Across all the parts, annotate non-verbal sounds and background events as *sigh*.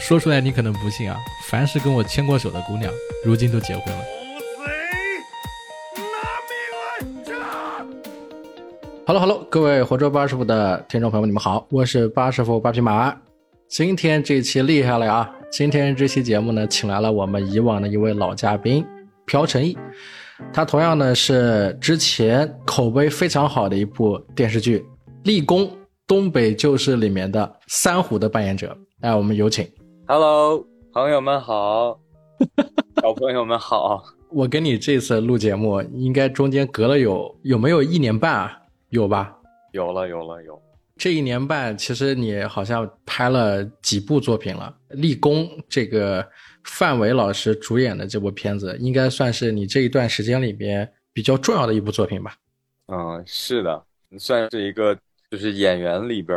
说出来你可能不信啊，凡是跟我牵过手的姑娘，如今都结婚了。Hello，Hello，各位活捉八师傅的听众朋友们，你们好，我是八师傅八匹马。今天这期厉害了呀！今天这期节目呢，请来了我们以往的一位老嘉宾朴成义，他同样呢是之前口碑非常好的一部电视剧《立功东北旧事》里面的三虎的扮演者。哎，我们有请。Hello，朋友们好，*laughs* 小朋友们好。我跟你这次录节目，应该中间隔了有有没有一年半啊？有吧？有了，有了，有。这一年半，其实你好像拍了几部作品了。立功这个范伟老师主演的这部片子，应该算是你这一段时间里边比较重要的一部作品吧？嗯，是的，算是一个就是演员里边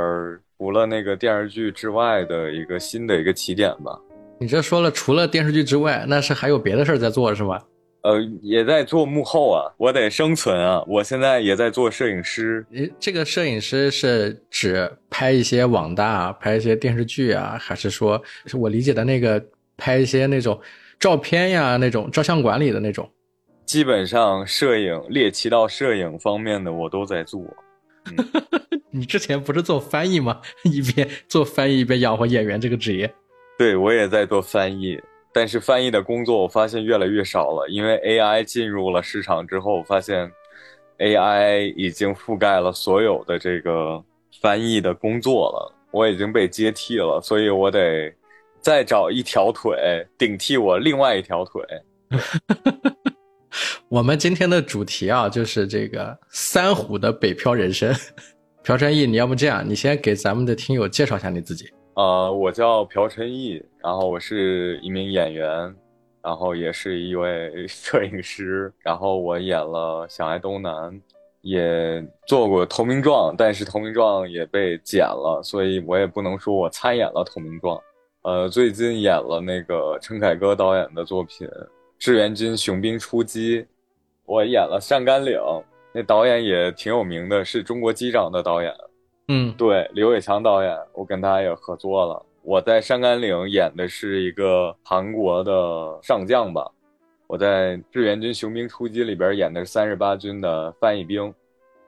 除了那个电视剧之外的一个新的一个起点吧。你这说了，除了电视剧之外，那是还有别的事儿在做是吧？呃，也在做幕后啊，我得生存啊。我现在也在做摄影师。诶，这个摄影师是指拍一些网大、拍一些电视剧啊，还是说是我理解的那个拍一些那种照片呀、那种照相馆里的那种？基本上摄影猎奇到摄影方面的我都在做。*laughs* 你之前不是做翻译吗？*laughs* 一边做翻译一边养活演员这个职业。对，我也在做翻译，但是翻译的工作我发现越来越少了，因为 AI 进入了市场之后，我发现 AI 已经覆盖了所有的这个翻译的工作了，我已经被接替了，所以我得再找一条腿顶替我另外一条腿。*laughs* 我们今天的主题啊，就是这个三虎的北漂人生。朴成义，你要不这样，你先给咱们的听友介绍一下你自己。呃，我叫朴成义，然后我是一名演员，然后也是一位摄影师，然后我演了《想爱东南》，也做过《投名状》，但是《投名状》也被剪了，所以我也不能说我参演了《投名状》。呃，最近演了那个陈凯歌导演的作品《志愿军雄兵出击》，我演了上甘岭。那导演也挺有名的，是中国机长的导演。嗯，对，刘伟强导演，我跟他也合作了。我在上甘岭演的是一个韩国的上将吧，我在志愿军雄兵出击里边演的是三十八军的翻译兵。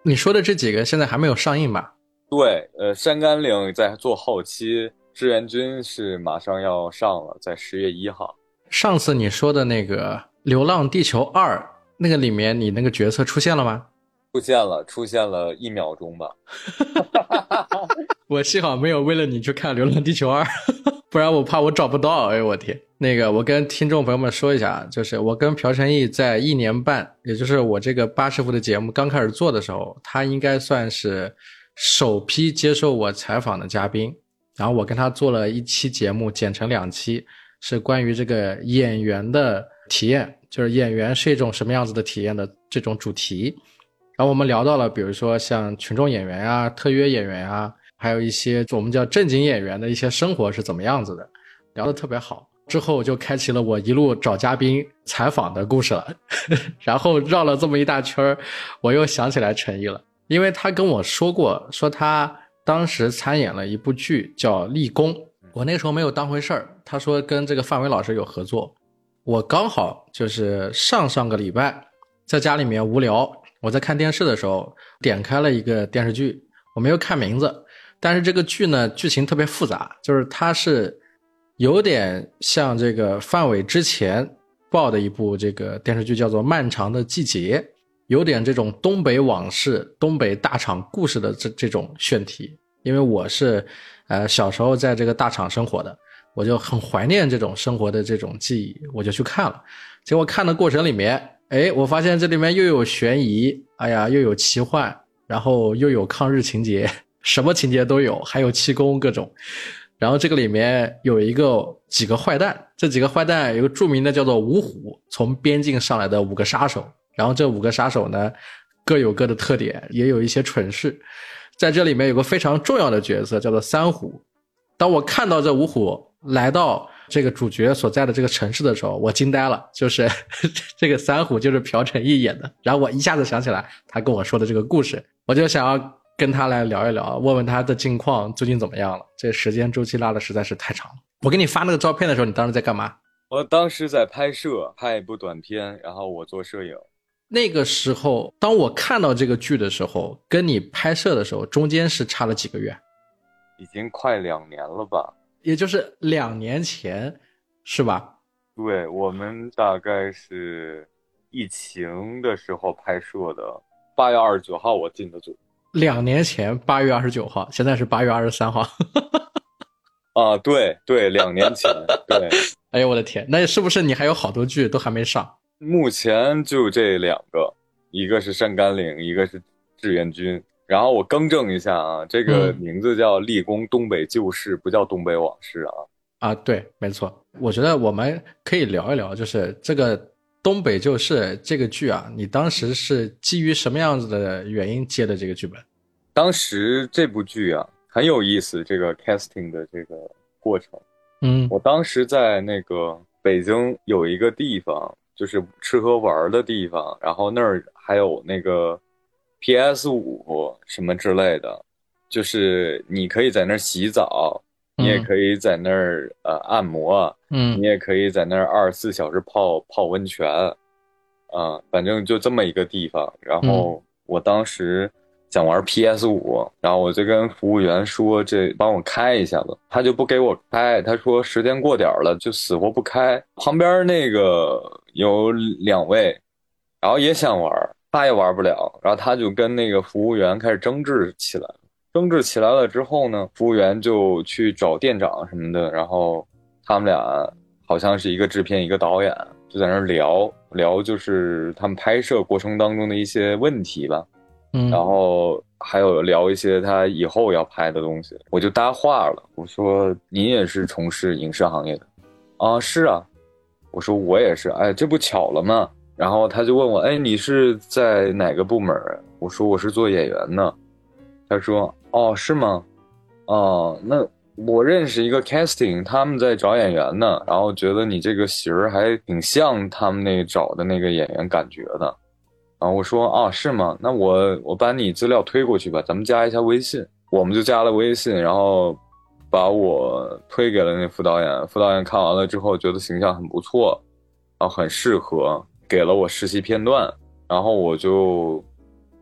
你说的这几个现在还没有上映吧？对，呃，山甘岭在做后期，志愿军是马上要上了，在十月一号。上次你说的那个《流浪地球二》，那个里面你那个角色出现了吗？出现了，出现了一秒钟吧。*laughs* 我幸好没有为了你去看《流浪地球二》，*laughs* 不然我怕我找不到。哎呦，我天！那个，我跟听众朋友们说一下，就是我跟朴成义在一年半，也就是我这个八师傅的节目刚开始做的时候，他应该算是首批接受我采访的嘉宾。然后我跟他做了一期节目，剪成两期，是关于这个演员的体验，就是演员是一种什么样子的体验的这种主题。然后我们聊到了，比如说像群众演员啊、特约演员啊，还有一些我们叫正经演员的一些生活是怎么样子的，聊得特别好。之后就开启了我一路找嘉宾采访的故事了。*laughs* 然后绕了这么一大圈儿，我又想起来陈毅了，因为他跟我说过，说他当时参演了一部剧叫《立功》，我那时候没有当回事儿。他说跟这个范伟老师有合作，我刚好就是上上个礼拜在家里面无聊。我在看电视的时候，点开了一个电视剧，我没有看名字，但是这个剧呢，剧情特别复杂，就是它是有点像这个范伟之前报的一部这个电视剧，叫做《漫长的季节》，有点这种东北往事、东北大厂故事的这这种选题。因为我是呃小时候在这个大厂生活的，我就很怀念这种生活的这种记忆，我就去看了。结果看的过程里面。哎，我发现这里面又有悬疑，哎呀，又有奇幻，然后又有抗日情节，什么情节都有，还有气功各种。然后这个里面有一个几个坏蛋，这几个坏蛋有个著名的叫做五虎，从边境上来的五个杀手。然后这五个杀手呢，各有各的特点，也有一些蠢事。在这里面有个非常重要的角色叫做三虎。当我看到这五虎来到。这个主角所在的这个城市的时候，我惊呆了。就是 *laughs* 这个三虎就是朴成义演的，然后我一下子想起来他跟我说的这个故事，我就想要跟他来聊一聊，问问他的近况最近怎么样了。这时间周期拉的实在是太长了。我给你发那个照片的时候，你当时在干嘛？我当时在拍摄，拍一部短片，然后我做摄影。那个时候，当我看到这个剧的时候，跟你拍摄的时候，中间是差了几个月？已经快两年了吧？也就是两年前，是吧？对，我们大概是疫情的时候拍摄的，八月二十九号我进的组。两年前八月二十九号，现在是八月二十三号。*laughs* 啊，对对，两年前，对。*laughs* 哎呦我的天，那是不是你还有好多剧都还没上？目前就这两个，一个是山甘岭，一个是志愿军。然后我更正一下啊，这个名字叫《立功东北旧事》，不叫东北往事啊。啊，对，没错。我觉得我们可以聊一聊，就是这个《东北旧事》这个剧啊，你当时是基于什么样子的原因接的这个剧本？当时这部剧啊。很有意思，这个 casting 的这个过程。嗯，我当时在那个北京有一个地方，就是吃喝玩的地方，然后那儿还有那个 PS 五什么之类的，就是你可以在那儿洗澡，你也可以在那儿呃按摩，嗯，你也可以在那儿二十四小时泡泡温泉，啊，反正就这么一个地方。然后我当时。想玩 PS 五，然后我就跟服务员说：“这帮我开一下子。”他就不给我开，他说时间过点了，就死活不开。旁边那个有两位，然后也想玩，他也玩不了，然后他就跟那个服务员开始争执起来。争执起来了之后呢，服务员就去找店长什么的，然后他们俩好像是一个制片一个导演，就在那聊聊，就是他们拍摄过程当中的一些问题吧。嗯然后还有聊一些他以后要拍的东西，我就搭话了。我说：“您也是从事影视行业的？”啊，是啊。我说：“我也是。”哎，这不巧了吗？然后他就问我：“哎，你是在哪个部门？”我说：“我是做演员的。”他说：“哦，是吗？哦，那我认识一个 casting，他们在找演员呢，然后觉得你这个型儿还挺像他们那找的那个演员感觉的。”然后，我说啊，是吗？那我我把你资料推过去吧，咱们加一下微信。我们就加了微信，然后把我推给了那副导演。副导演看完了之后，觉得形象很不错，啊，很适合，给了我实习片段。然后我就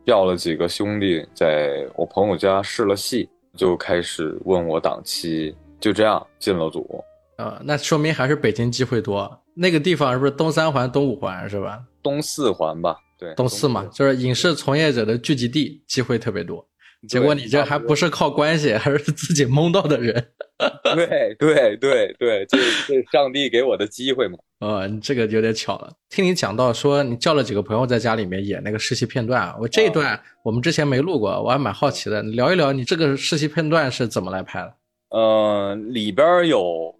叫了几个兄弟，在我朋友家试了戏，就开始问我档期，就这样进了组。啊，那说明还是北京机会多。那个地方是不是东三环、东五环是吧？东四环吧。对，东四嘛，就是影视从业者的聚集地，机会特别多。结果你这还不是靠关系，还是自己蒙到的人。*laughs* 对对对对，这这上帝给我的机会嘛。呃，这个有点巧了。听你讲到说你叫了几个朋友在家里面演那个试戏片段，我这一段我们之前没录过，我还蛮好奇的。聊一聊你这个试戏片段是怎么来拍的？呃，里边有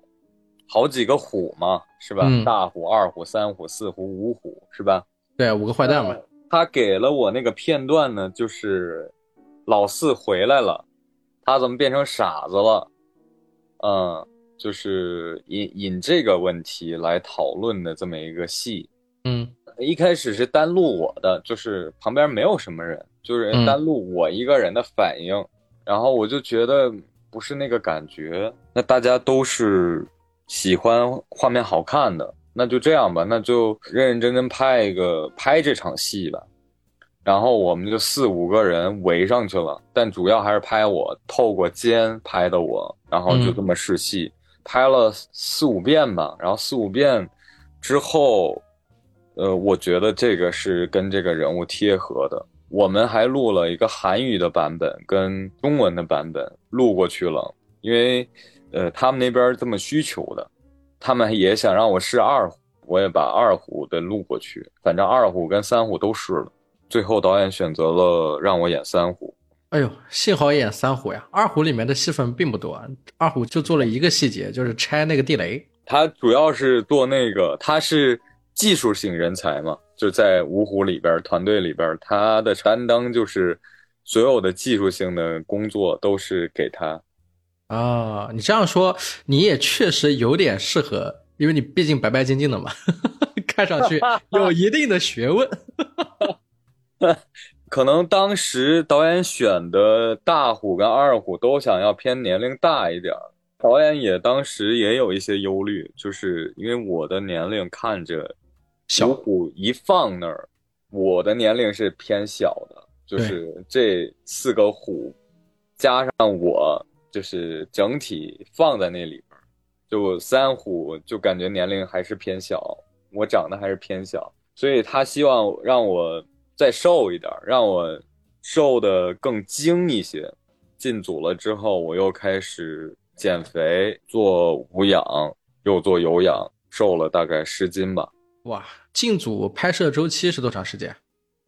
好几个虎嘛，是吧？大虎、二虎、三虎、四虎、五虎，是吧？对，五个坏蛋嘛。他给了我那个片段呢，就是老四回来了，他怎么变成傻子了？嗯，就是引引这个问题来讨论的这么一个戏。嗯，一开始是单录我的，就是旁边没有什么人，就是单录我一个人的反应，然后我就觉得不是那个感觉。那大家都是喜欢画面好看的。那就这样吧，那就认认真真拍一个拍这场戏吧，然后我们就四五个人围上去了，但主要还是拍我，透过肩拍的我，然后就这么试戏，拍了四五遍吧，然后四五遍之后，呃，我觉得这个是跟这个人物贴合的，我们还录了一个韩语的版本跟中文的版本录过去了，因为，呃，他们那边这么需求的。他们也想让我试二胡，我也把二胡的录过去。反正二胡跟三胡都试了，最后导演选择了让我演三胡。哎呦，幸好演三虎呀！二虎里面的戏份并不多，二虎就做了一个细节，就是拆那个地雷。他主要是做那个，他是技术型人才嘛，就在五虎里边团队里边，他的担当就是所有的技术性的工作都是给他。啊，你这样说，你也确实有点适合，因为你毕竟白白净净的嘛，*laughs* 看上去有一定的学问。*laughs* 可能当时导演选的大虎跟二虎都想要偏年龄大一点导演也当时也有一些忧虑，就是因为我的年龄看着小虎一放那儿，我的年龄是偏小的，就是这四个虎加上我，就是整体放在那里边，就三虎就感觉年龄还是偏小，我长得还是偏小，所以他希望让我再瘦一点，让我瘦的更精一些。进组了之后，我又开始。减肥做无氧，又做有氧，瘦了大概十斤吧。哇，进组拍摄周期是多长时间？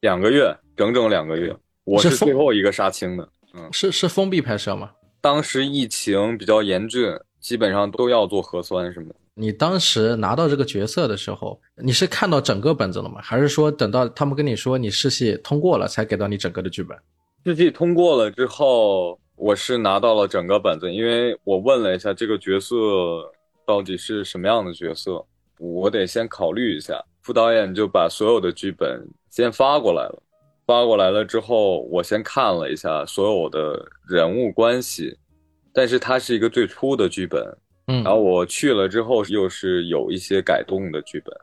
两个月，整整两个月。我是最后一个杀青的。嗯，是是封闭拍摄吗？当时疫情比较严峻，基本上都要做核酸什么的。你当时拿到这个角色的时候，你是看到整个本子了吗？还是说等到他们跟你说你试戏通过了，才给到你整个的剧本？试戏通过了之后。我是拿到了整个本子，因为我问了一下这个角色到底是什么样的角色，我得先考虑一下。副导演就把所有的剧本先发过来了，发过来了之后，我先看了一下所有的人物关系，但是它是一个最初的剧本，嗯，然后我去了之后又是有一些改动的剧本，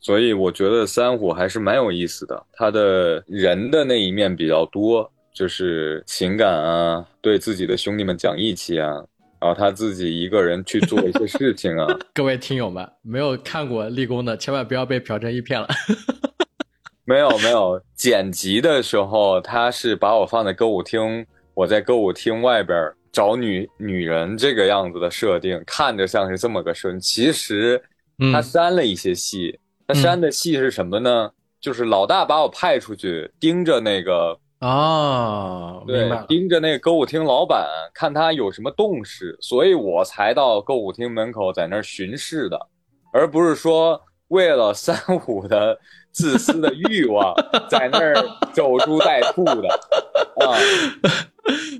所以我觉得三虎还是蛮有意思的，他的人的那一面比较多。就是情感啊，对自己的兄弟们讲义气啊，然后他自己一个人去做一些事情啊。*laughs* 各位听友们，没有看过立功的，千万不要被朴正义骗了。*laughs* 没有没有，剪辑的时候他是把我放在歌舞厅，我在歌舞厅外边找女女人这个样子的设定，看着像是这么个设定。其实他删了一些戏，他删的戏是什么呢？就是老大把我派出去盯着那个。啊，对，盯着那个歌舞厅老板，看他有什么动势，所以我才到歌舞厅门口在那儿巡视的，而不是说为了三五的自私的欲望在那儿守株待兔的 *laughs* 啊。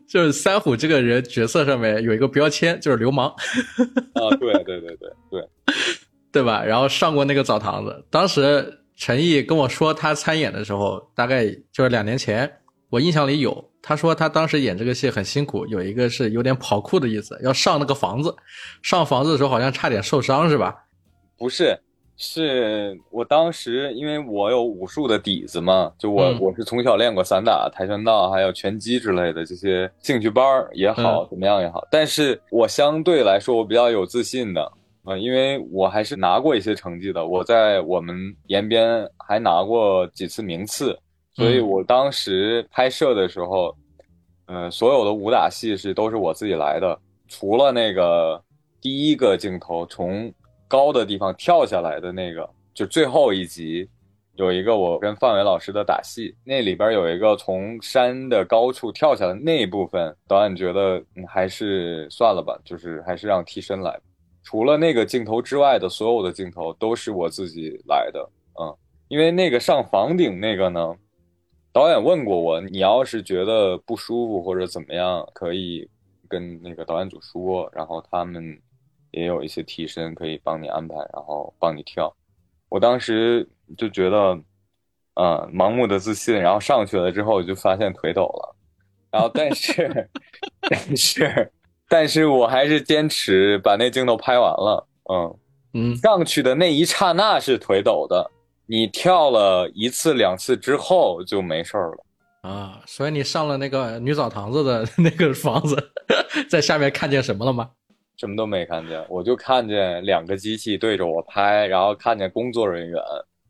就是三虎这个人角色上面有一个标签，就是流氓 *laughs* 啊，对对对对对，*laughs* 对吧？然后上过那个澡堂子，当时陈毅跟我说他参演的时候，大概就是两年前。我印象里有，他说他当时演这个戏很辛苦，有一个是有点跑酷的意思，要上那个房子，上房子的时候好像差点受伤，是吧？不是，是我当时因为我有武术的底子嘛，就我我是从小练过散打、跆拳道，还有拳击之类的这些兴趣班也好，怎么样也好，但是我相对来说我比较有自信的啊，因为我还是拿过一些成绩的，我在我们延边还拿过几次名次。所以我当时拍摄的时候，嗯，所有的武打戏是都是我自己来的，除了那个第一个镜头从高的地方跳下来的那个，就最后一集有一个我跟范伟老师的打戏，那里边有一个从山的高处跳下来那一部分，导演觉得还是算了吧，就是还是让替身来。除了那个镜头之外的所有的镜头都是我自己来的，嗯，因为那个上房顶那个呢。导演问过我，你要是觉得不舒服或者怎么样，可以跟那个导演组说，然后他们也有一些替身可以帮你安排，然后帮你跳。我当时就觉得，嗯，盲目的自信，然后上去了之后就发现腿抖了，然后但是 *laughs* 但是但是我还是坚持把那镜头拍完了，嗯嗯，上去的那一刹那是腿抖的。你跳了一次两次之后就没事儿了啊，所以你上了那个女澡堂子的 *laughs* 那个房子，*laughs* 在下面看见什么了吗？什么都没看见，我就看见两个机器对着我拍，然后看见工作人员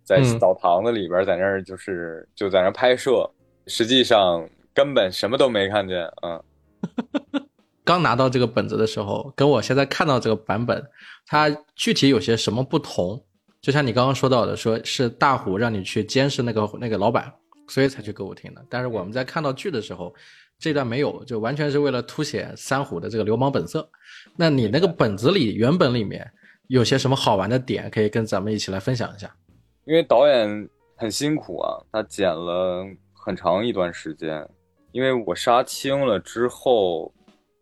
在澡堂子里边在那儿就是就在那拍摄，实际上根本什么都没看见。嗯，*laughs* 刚拿到这个本子的时候，跟我现在看到这个版本，它具体有些什么不同？就像你刚刚说到的，说是大虎让你去监视那个那个老板，所以才去歌舞厅的。但是我们在看到剧的时候，这段没有，就完全是为了凸显三虎的这个流氓本色。那你那个本子里原本里面有些什么好玩的点，可以跟咱们一起来分享一下？因为导演很辛苦啊，他剪了很长一段时间。因为我杀青了之后，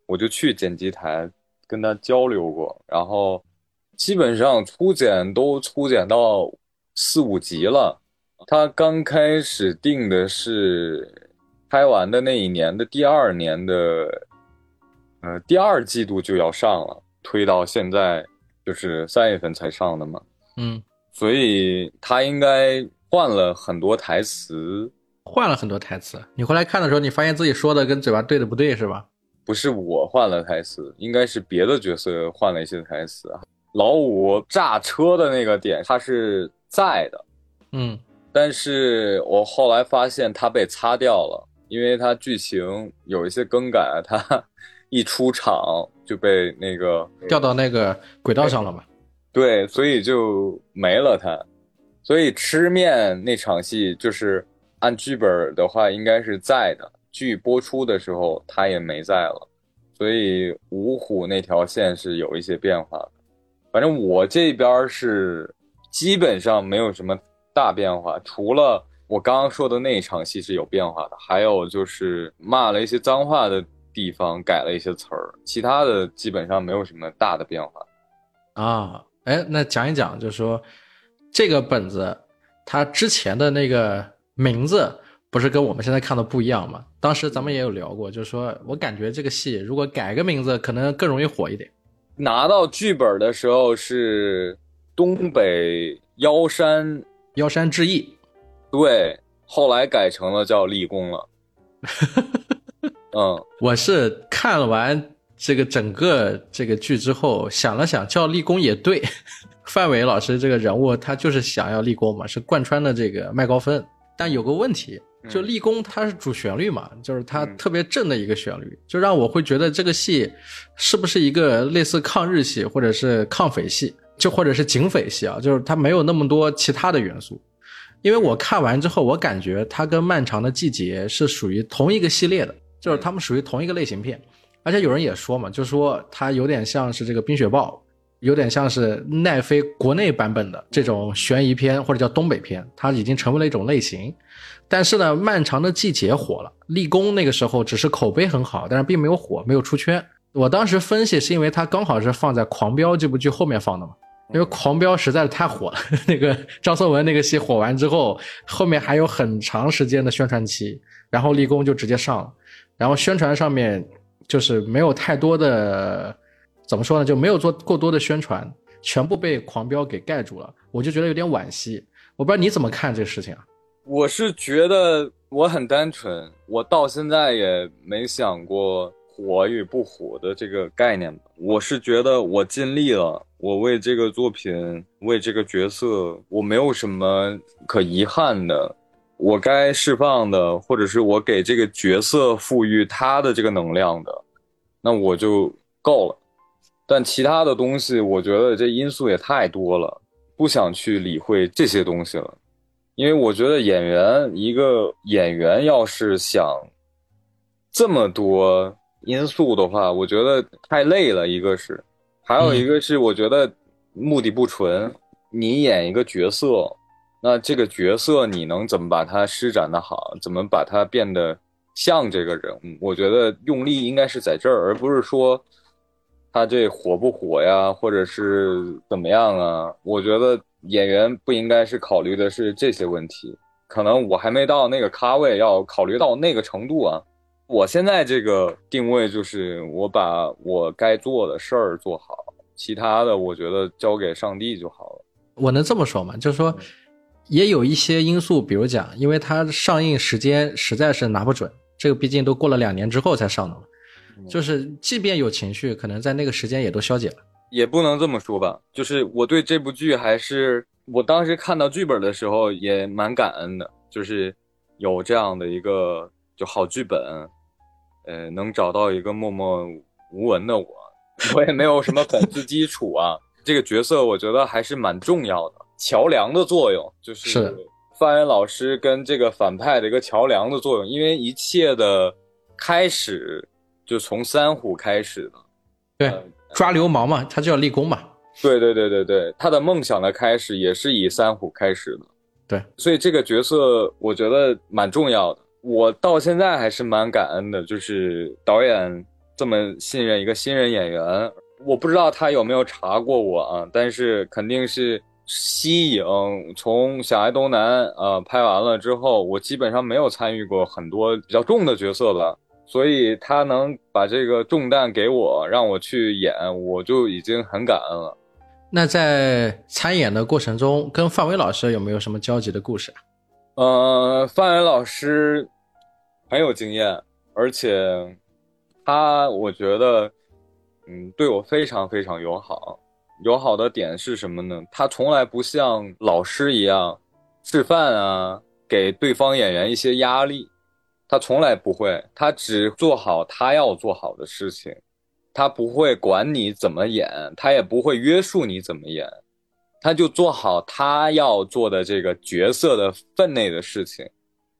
我就去剪辑台跟他交流过，然后。基本上初剪都初剪到四五集了，他刚开始定的是拍完的那一年的第二年的，呃，第二季度就要上了。推到现在，就是三月份才上的嘛。嗯，所以他应该换了很多台词，换了很多台词。你回来看的时候，你发现自己说的跟嘴巴对的不对，是吧？不是我换了台词，应该是别的角色换了一些台词啊。老五炸车的那个点，他是在的，嗯，但是我后来发现他被擦掉了，因为他剧情有一些更改，他 *laughs* 一出场就被那个掉到那个轨道上了嘛。对，所以就没了他。所以吃面那场戏，就是按剧本的话，应该是在的。剧播出的时候，他也没在了，所以五虎那条线是有一些变化的。反正我这边是基本上没有什么大变化，除了我刚刚说的那一场戏是有变化的，还有就是骂了一些脏话的地方改了一些词儿，其他的基本上没有什么大的变化。啊，哎，那讲一讲，就是说这个本子它之前的那个名字不是跟我们现在看的不一样吗？当时咱们也有聊过，就是说我感觉这个戏如果改个名字，可能更容易火一点。拿到剧本的时候是东北妖山妖山志异，对，后来改成了叫立功了。嗯，*laughs* 我是看了完这个整个这个剧之后，想了想，叫立功也对。范伟老师这个人物，他就是想要立功嘛，是贯穿的这个麦高芬。但有个问题，就立功它是主旋律嘛，就是它特别正的一个旋律，就让我会觉得这个戏是不是一个类似抗日戏或者是抗匪戏，就或者是警匪戏啊，就是它没有那么多其他的元素。因为我看完之后，我感觉它跟《漫长的季节》是属于同一个系列的，就是他们属于同一个类型片。而且有人也说嘛，就说它有点像是这个《冰雪暴》。有点像是奈飞国内版本的这种悬疑片，或者叫东北片，它已经成为了一种类型。但是呢，漫长的季节火了，立功那个时候只是口碑很好，但是并没有火，没有出圈。我当时分析是因为它刚好是放在《狂飙》这部剧后面放的嘛，因为《狂飙》实在是太火了。*laughs* 那个张颂文那个戏火完之后，后面还有很长时间的宣传期，然后立功就直接上了，然后宣传上面就是没有太多的。怎么说呢？就没有做过多的宣传，全部被狂飙给盖住了，我就觉得有点惋惜。我不知道你怎么看这个事情啊？我是觉得我很单纯，我到现在也没想过火与不火的这个概念。我是觉得我尽力了，我为这个作品，为这个角色，我没有什么可遗憾的。我该释放的，或者是我给这个角色赋予他的这个能量的，那我就够了。但其他的东西，我觉得这因素也太多了，不想去理会这些东西了，因为我觉得演员一个演员要是想这么多因素的话，我觉得太累了。一个是，还有一个是，我觉得目的不纯。你演一个角色，那这个角色你能怎么把它施展的好，怎么把它变得像这个人物？我觉得用力应该是在这儿，而不是说。他这火不火呀，或者是怎么样啊？我觉得演员不应该是考虑的是这些问题，可能我还没到那个咖位，要考虑到那个程度啊。我现在这个定位就是我把我该做的事儿做好，其他的我觉得交给上帝就好了。我能这么说吗？就是说，也有一些因素，比如讲，因为它上映时间实在是拿不准，这个毕竟都过了两年之后才上的嘛。就是，即便有情绪，可能在那个时间也都消解了。也不能这么说吧，就是我对这部剧还是，我当时看到剧本的时候也蛮感恩的，就是有这样的一个就好剧本，呃，能找到一个默默无闻的我，我也没有什么粉丝基础啊。这个角色我觉得还是蛮重要的，桥梁的作用就是范远老师跟这个反派的一个桥梁的作用，因为一切的开始。就从三虎开始的，对，抓流氓嘛，他就要立功嘛。对对对对对，他的梦想的开始也是以三虎开始的。对，所以这个角色我觉得蛮重要的。我到现在还是蛮感恩的，就是导演这么信任一个新人演员。我不知道他有没有查过我啊，但是肯定是西影从《小爱东南》呃拍完了之后，我基本上没有参与过很多比较重的角色了。所以他能把这个重担给我，让我去演，我就已经很感恩了。那在参演的过程中，跟范伟老师有没有什么交集的故事啊？呃，范伟老师很有经验，而且他我觉得，嗯，对我非常非常友好。友好的点是什么呢？他从来不像老师一样示范啊，给对方演员一些压力。他从来不会，他只做好他要做好的事情。他不会管你怎么演，他也不会约束你怎么演，他就做好他要做的这个角色的分内的事情，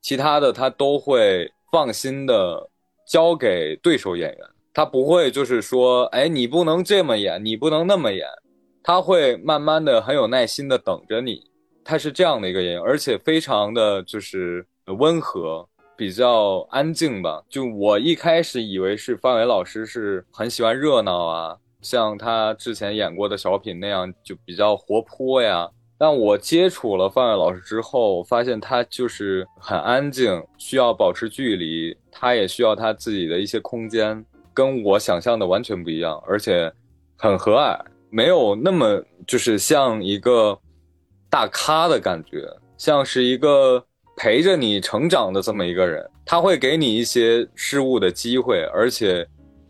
其他的他都会放心的交给对手演员。他不会就是说，哎，你不能这么演，你不能那么演。他会慢慢的很有耐心的等着你。他是这样的一个演员，而且非常的就是温和。比较安静吧，就我一开始以为是范伟老师是很喜欢热闹啊，像他之前演过的小品那样就比较活泼呀。但我接触了范伟老师之后，发现他就是很安静，需要保持距离，他也需要他自己的一些空间，跟我想象的完全不一样，而且很和蔼，没有那么就是像一个大咖的感觉，像是一个。陪着你成长的这么一个人，他会给你一些失误的机会，而且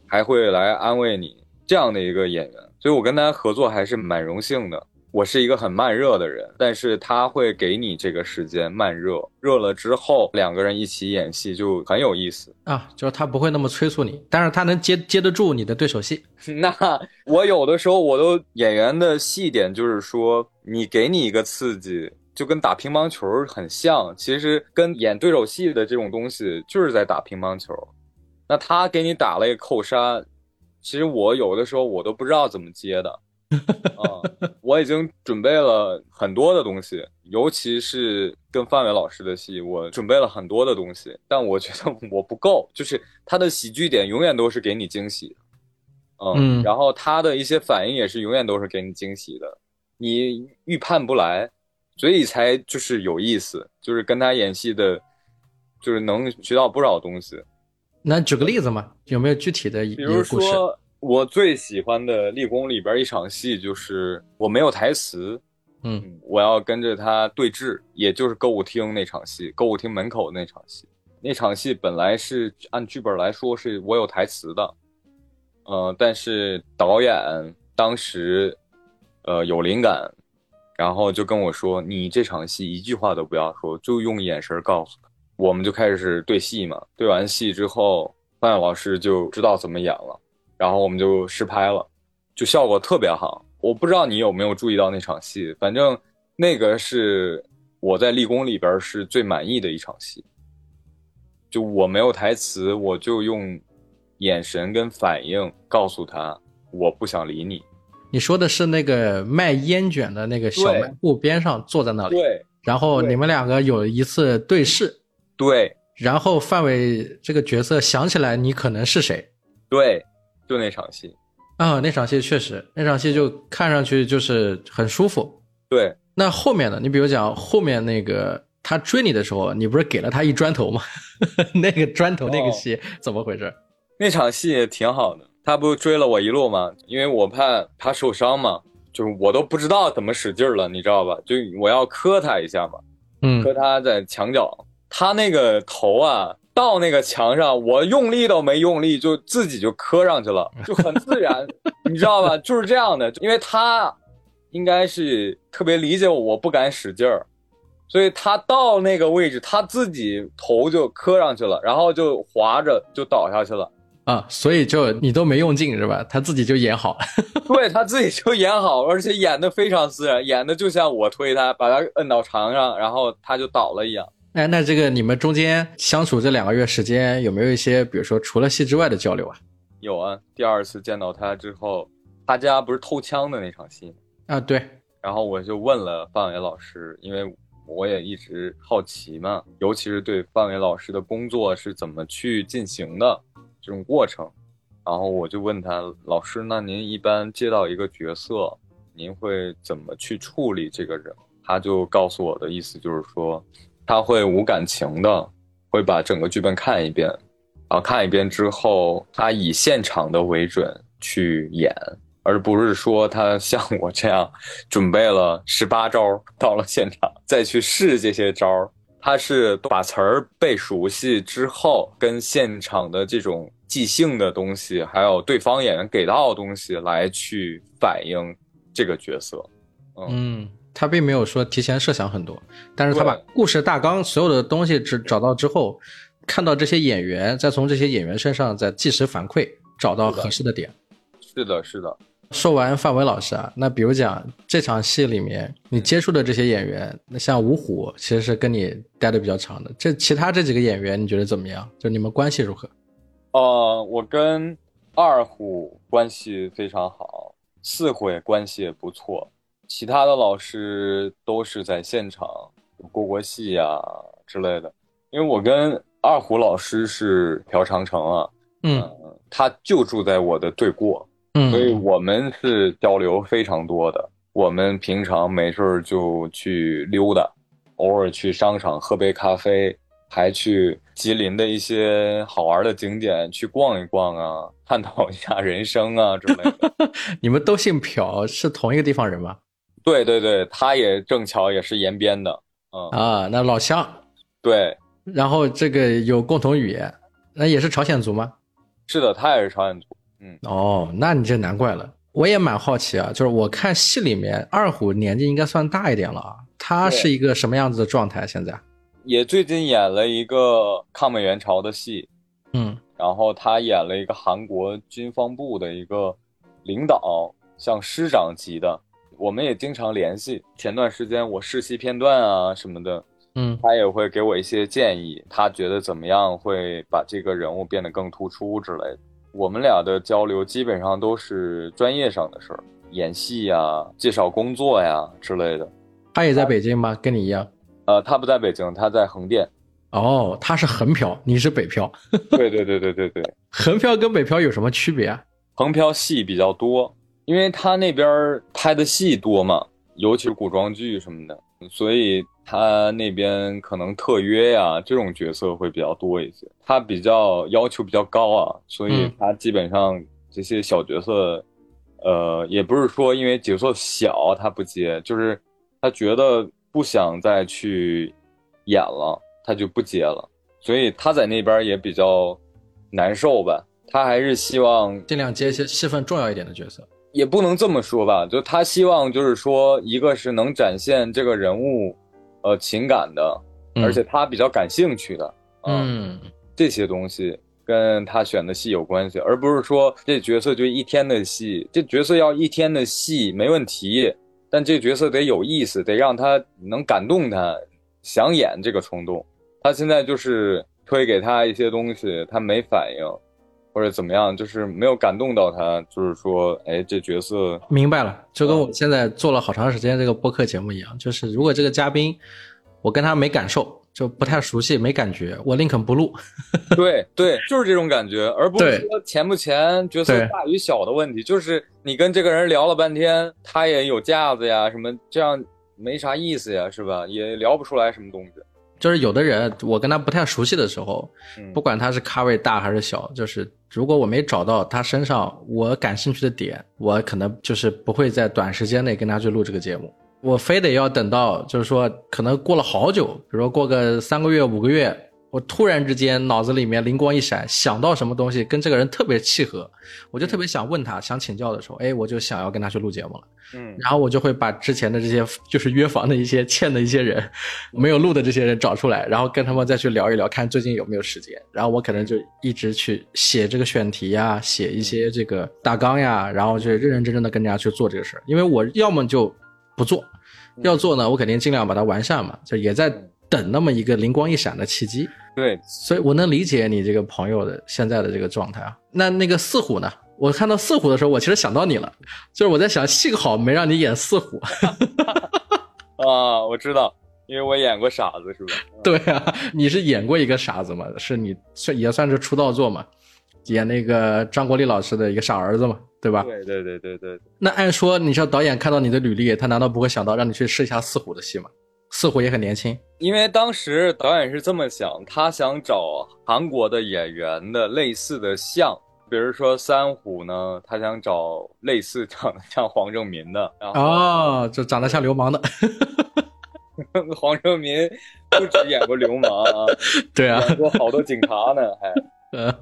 还会来安慰你这样的一个演员，所以我跟他合作还是蛮荣幸的。我是一个很慢热的人，但是他会给你这个时间慢热，热了之后两个人一起演戏就很有意思啊，就是他不会那么催促你，但是他能接接得住你的对手戏。*laughs* 那我有的时候我都演员的戏点就是说，你给你一个刺激。就跟打乒乓球很像，其实跟演对手戏的这种东西就是在打乒乓球。那他给你打了一个扣杀，其实我有的时候我都不知道怎么接的。*laughs* 啊，我已经准备了很多的东西，尤其是跟范伟老师的戏，我准备了很多的东西，但我觉得我不够，就是他的喜剧点永远都是给你惊喜，嗯，然后他的一些反应也是永远都是给你惊喜的，你预判不来。所以才就是有意思，就是跟他演戏的，就是能学到不少东西。那举个例子嘛，有没有具体的比如说，我最喜欢的《立功》里边一场戏，就是我没有台词，嗯，我要跟着他对峙，也就是歌舞厅那场戏，歌舞厅门口那场戏。那场戏本来是按剧本来说是我有台词的，呃，但是导演当时，呃，有灵感。然后就跟我说：“你这场戏一句话都不要说，就用眼神告诉他。”我们就开始对戏嘛。对完戏之后，范老师就知道怎么演了，然后我们就试拍了，就效果特别好。我不知道你有没有注意到那场戏，反正那个是我在立功里边是最满意的一场戏。就我没有台词，我就用眼神跟反应告诉他：“我不想理你。”你说的是那个卖烟卷的那个小卖部边上坐在那里，对，然后你们两个有一次对视，对，然后范伟这个角色想起来你可能是谁，对，就那场戏，啊，那场戏确实，那场戏就看上去就是很舒服，对。那后面呢？你比如讲后面那个他追你的时候，你不是给了他一砖头吗？*laughs* 那个砖头那个戏怎么回事？那场戏挺好的。他不追了我一路吗？因为我怕他受伤嘛，就是我都不知道怎么使劲了，你知道吧？就我要磕他一下嘛，嗯，磕他在墙角，他那个头啊到那个墙上，我用力都没用力，就自己就磕上去了，*laughs* 就很自然，你知道吧？*laughs* 就是这样的，因为他应该是特别理解我，我不敢使劲儿，所以他到那个位置，他自己头就磕上去了，然后就滑着就倒下去了。啊，所以就你都没用劲是吧？他自己就演好，*laughs* 对他自己就演好，而且演的非常自然，演的就像我推他，把他摁到墙上，然后他就倒了一样。哎，那这个你们中间相处这两个月时间，有没有一些，比如说除了戏之外的交流啊？有啊，第二次见到他之后，他家不是偷枪的那场戏啊？对。然后我就问了范伟老师，因为我也一直好奇嘛，尤其是对范伟老师的工作是怎么去进行的。这种过程，然后我就问他老师，那您一般接到一个角色，您会怎么去处理这个人？他就告诉我的意思就是说，他会无感情的，会把整个剧本看一遍，然后看一遍之后，他以现场的为准去演，而不是说他像我这样准备了十八招，到了现场再去试这些招。他是把词儿背熟悉之后，跟现场的这种即兴的东西，还有对方演员给到的东西来去反映这个角色。嗯，他并没有说提前设想很多，但是他把故事大纲所有的东西只找到之后，看到这些演员，再从这些演员身上再即时反馈，找到合适的点。是的，是的。说完范伟老师啊，那比如讲这场戏里面你接触的这些演员，那像吴虎其实是跟你待的比较长的。这其他这几个演员你觉得怎么样？就你们关系如何？呃，我跟二虎关系非常好，四虎也关系也不错。其他的老师都是在现场过过戏呀之类的。因为我跟二胡老师是朴长城啊，嗯，他就住在我的对过。嗯所以我们是交流非常多的。我们平常没事儿就去溜达，偶尔去商场喝杯咖啡，还去吉林的一些好玩的景点去逛一逛啊，探讨一下人生啊之类的。*laughs* 你们都姓朴，是同一个地方人吗？对对对，他也正巧也是延边的。嗯啊，那老乡。对，然后这个有共同语言，那也是朝鲜族吗？是的，他也是朝鲜族。嗯哦，那你这难怪了。我也蛮好奇啊，就是我看戏里面二虎年纪应该算大一点了啊，他是一个什么样子的状态？现在也最近演了一个抗美援朝的戏，嗯，然后他演了一个韩国军方部的一个领导，像师长级的。我们也经常联系。前段时间我试戏片段啊什么的，嗯，他也会给我一些建议，他觉得怎么样会把这个人物变得更突出之类的。我们俩的交流基本上都是专业上的事儿，演戏呀、介绍工作呀之类的。他也在北京吗？跟你一样？呃，他不在北京，他在横店。哦，他是横漂，你是北漂。*laughs* 对对对对对对。横漂跟北漂有什么区别啊？横漂戏比较多，因为他那边拍的戏多嘛，尤其是古装剧什么的，所以。他那边可能特约呀，这种角色会比较多一些。他比较要求比较高啊，所以他基本上这些小角色，呃，也不是说因为角色小他不接，就是他觉得不想再去演了，他就不接了。所以他在那边也比较难受吧。他还是希望尽量接一些戏份重要一点的角色，也不能这么说吧。就他希望就是说，一个是能展现这个人物。呃，情感的，而且他比较感兴趣的，嗯，这些东西跟他选的戏有关系，而不是说这角色就一天的戏，这角色要一天的戏没问题，但这角色得有意思，得让他能感动他，想演这个冲动。他现在就是推给他一些东西，他没反应，或者怎么样，就是没有感动到他，就是说，哎，这角色明白了，就跟我现在做了好长时间这个播客节目一样，就是如果这个嘉宾。我跟他没感受，就不太熟悉，没感觉，我宁肯不录。*laughs* 对对，就是这种感觉，而不是说钱不钱、角色大与小的问题。就是你跟这个人聊了半天，他也有架子呀，什么这样没啥意思呀，是吧？也聊不出来什么东西。就是有的人，我跟他不太熟悉的时候，不管他是咖位大还是小，就是如果我没找到他身上我感兴趣的点，我可能就是不会在短时间内跟他去录这个节目。我非得要等到，就是说，可能过了好久，比如说过个三个月、五个月，我突然之间脑子里面灵光一闪，想到什么东西跟这个人特别契合，我就特别想问他，想请教的时候，哎，我就想要跟他去录节目了。嗯，然后我就会把之前的这些就是约房的一些欠的一些人，没有录的这些人找出来，然后跟他们再去聊一聊，看最近有没有时间。然后我可能就一直去写这个选题呀，写一些这个大纲呀，然后就认认真真的跟人家去做这个事儿，因为我要么就。不做，要做呢，我肯定尽量把它完善嘛，就也在等那么一个灵光一闪的契机。对，所以我能理解你这个朋友的现在的这个状态啊。那那个四虎呢？我看到四虎的时候，我其实想到你了，就是我在想，幸好没让你演四虎。*laughs* 啊，我知道，因为我演过傻子，是吧？*laughs* 对啊，你是演过一个傻子嘛？是你算也算是出道作嘛？演那个张国立老师的一个傻儿子嘛，对吧？对对对对对。那按说，你说导演看到你的履历，他难道不会想到让你去试一下四虎的戏吗？似乎也很年轻。因为当时导演是这么想，他想找韩国的演员的类似的像，比如说三虎呢，他想找类似长得像黄正民的。哦，就长得像流氓的。*laughs* 黄正民不止演过流氓啊，*laughs* 对啊，演过好多警察呢，还。*laughs* 嗯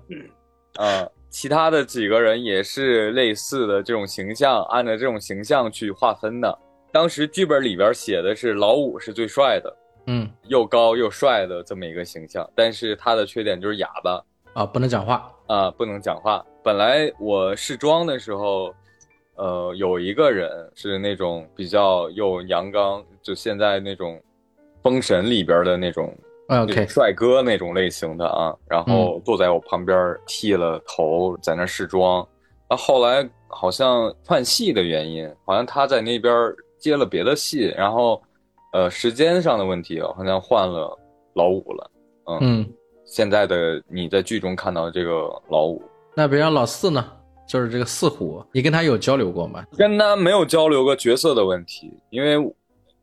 啊，其他的几个人也是类似的这种形象，按照这种形象去划分的。当时剧本里边写的是老五是最帅的。嗯，又高又帅的这么一个形象，但是他的缺点就是哑巴啊，不能讲话啊，不能讲话。本来我试妆的时候，呃，有一个人是那种比较又阳刚，就现在那种《封神》里边的那种，OK，帅哥那种类型的啊，然后坐在我旁边剃了头，在那试妆。那后来好像换戏的原因，好像他在那边接了别的戏，然后。呃，时间上的问题好像换了老五了，嗯，现在的你在剧中看到这个老五，那别让老四呢？就是这个四虎，你跟他有交流过吗？跟他没有交流过角色的问题，因为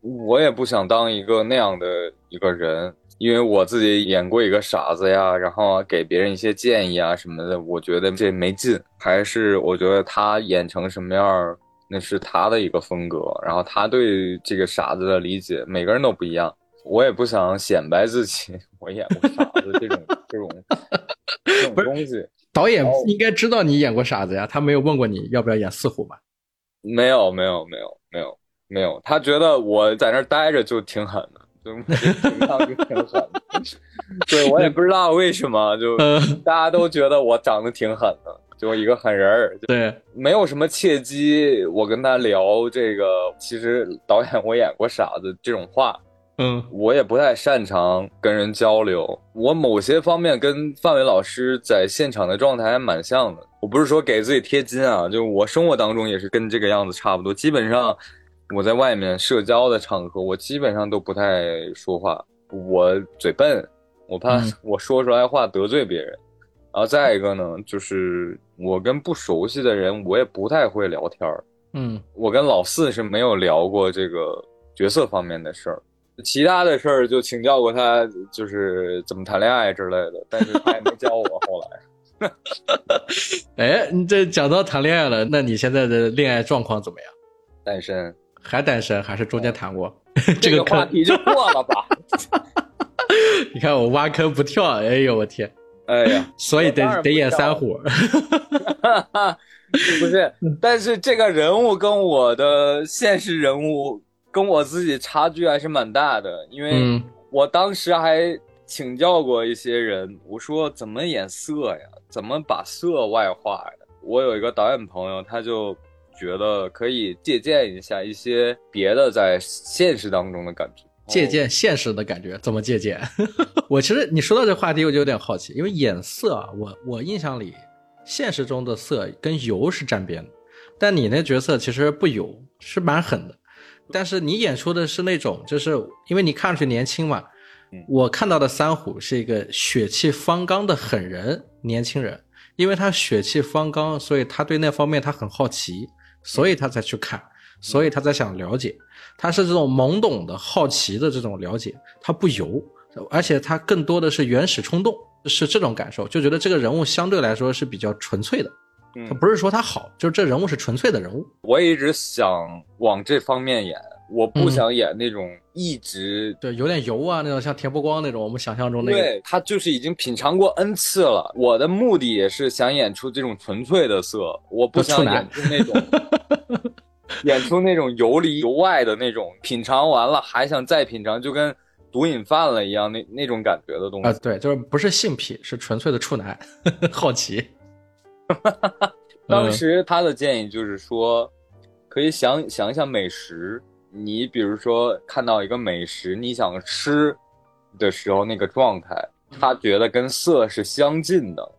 我也不想当一个那样的一个人，因为我自己演过一个傻子呀，然后给别人一些建议啊什么的，我觉得这没劲，还是我觉得他演成什么样。那是他的一个风格，然后他对这个傻子的理解，每个人都不一样。我也不想显摆自己，*laughs* 我演过傻子这种 *laughs* 这种这种东西。导演应该知道你演过傻子呀，他没有问过你要不要演四虎吧？没有，没有，没有，没有，没有。他觉得我在那儿待着就挺狠的，就形象就挺狠的。*laughs* 对我也不知道为什么，就大家都觉得我长得挺狠的。就一个狠人儿，对，没有什么契机，我跟他聊这个。其实导演我演过傻子这种话，嗯，我也不太擅长跟人交流。我某些方面跟范伟老师在现场的状态还蛮像的。我不是说给自己贴金啊，就我生活当中也是跟这个样子差不多。基本上我在外面社交的场合，我基本上都不太说话，我嘴笨，我怕我说出来话得罪别人。然后再一个呢，就是我跟不熟悉的人，我也不太会聊天儿。嗯，我跟老四是没有聊过这个角色方面的事儿，其他的事儿就请教过他，就是怎么谈恋爱之类的，但是他也没教我。后来，*laughs* 哎，你这讲到谈恋爱了，那你现在的恋爱状况怎么样？单身？还单身？还是中间谈过？*laughs* 这个话题就过了吧。*laughs* 你看我挖坑不跳，哎呦我天！哎呀，*laughs* 所以得得演三虎，*laughs* 不是？但是这个人物跟我的现实人物跟我自己差距还是蛮大的，因为我当时还请教过一些人，我说怎么演色呀？怎么把色外化呀？我有一个导演朋友，他就觉得可以借鉴一下一些别的在现实当中的感觉。借鉴现实的感觉，怎么借鉴？*laughs* 我其实你说到这话题，我就有点好奇，因为眼色啊，我我印象里，现实中的色跟油是沾边的，但你那角色其实不油，是蛮狠的，但是你演出的是那种，就是因为你看上去年轻嘛，我看到的三虎是一个血气方刚的狠人，年轻人，因为他血气方刚，所以他对那方面他很好奇，所以他才去看，所以他在想了解。他是这种懵懂的好奇的这种了解，他不油，而且他更多的是原始冲动，是这种感受，就觉得这个人物相对来说是比较纯粹的。他不是说他好，就是这人物是纯粹的人物。我也一直想往这方面演，我不想演那种一直对有点油啊那种，像田伯光那种，我们想象中那个。对他就是已经品尝过 n 次了。我的目的也是想演出这种纯粹的色，我不想演出那种。*laughs* *laughs* 演出那种由里由外的那种，品尝完了还想再品尝，就跟毒瘾犯了一样，那那种感觉的东西啊，对，就是不是性癖，是纯粹的处男，*laughs* 好奇。*laughs* 当时他的建议就是说，可以想想一想美食，你比如说看到一个美食，你想吃的时候那个状态，他觉得跟色是相近的，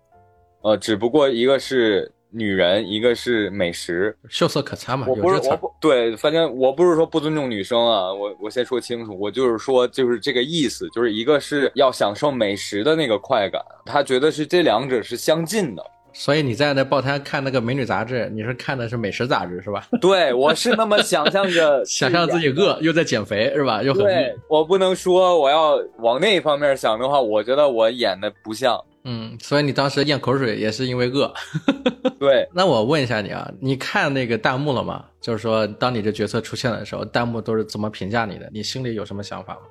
呃，只不过一个是。女人，一个是美食，秀色可餐嘛。我不是，我不对，反正我不是说不尊重女生啊，我我先说清楚，我就是说就是这个意思，就是一个是要享受美食的那个快感，他觉得是这两者是相近的，所以你在那报摊看那个美女杂志，你是看的是美食杂志是吧？*laughs* 对，我是那么想象着，*laughs* 想象自己饿又在减肥是吧？又很对，我不能说我要往那一方面想的话，我觉得我演的不像。嗯，所以你当时咽口水也是因为饿。*laughs* 对，*laughs* 那我问一下你啊，你看那个弹幕了吗？就是说，当你这角色出现的时候，弹幕都是怎么评价你的？你心里有什么想法吗？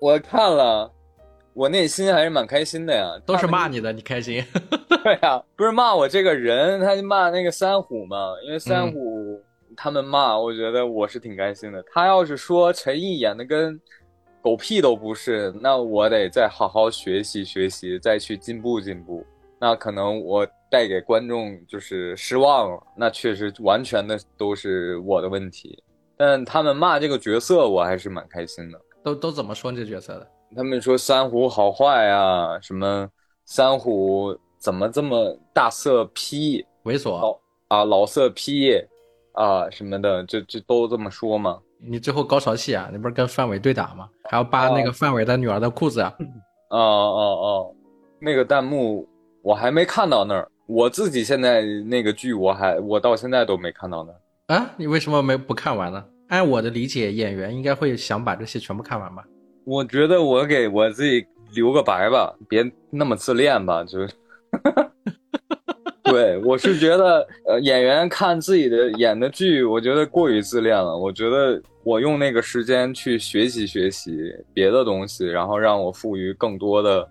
我看了，我内心还是蛮开心的呀。都是骂你的，你开心？*laughs* 对呀，不是骂我这个人，他就骂那个三虎嘛。因为三虎他们骂，我觉得我是挺开心的。他要是说陈毅演的跟。狗屁都不是，那我得再好好学习学习，再去进步进步。那可能我带给观众就是失望了，那确实完全的都是我的问题。但他们骂这个角色，我还是蛮开心的。都都怎么说这角色的？他们说三虎好坏啊，什么三虎怎么这么大色批猥琐啊，老色批啊什么的，就就都这么说嘛。你最后高潮戏啊，你不是跟范伟对打吗？还要扒那个范伟的女儿的裤子啊！*laughs* 哦哦哦，那个弹幕我还没看到那儿。我自己现在那个剧我还我到现在都没看到呢。啊，你为什么没不看完呢？按我的理解，演员应该会想把这些全部看完吧？我觉得我给我自己留个白吧，别那么自恋吧，就。对，我是觉得，呃，演员看自己的演的剧，我觉得过于自恋了。我觉得我用那个时间去学习学习别的东西，然后让我赋予更多的，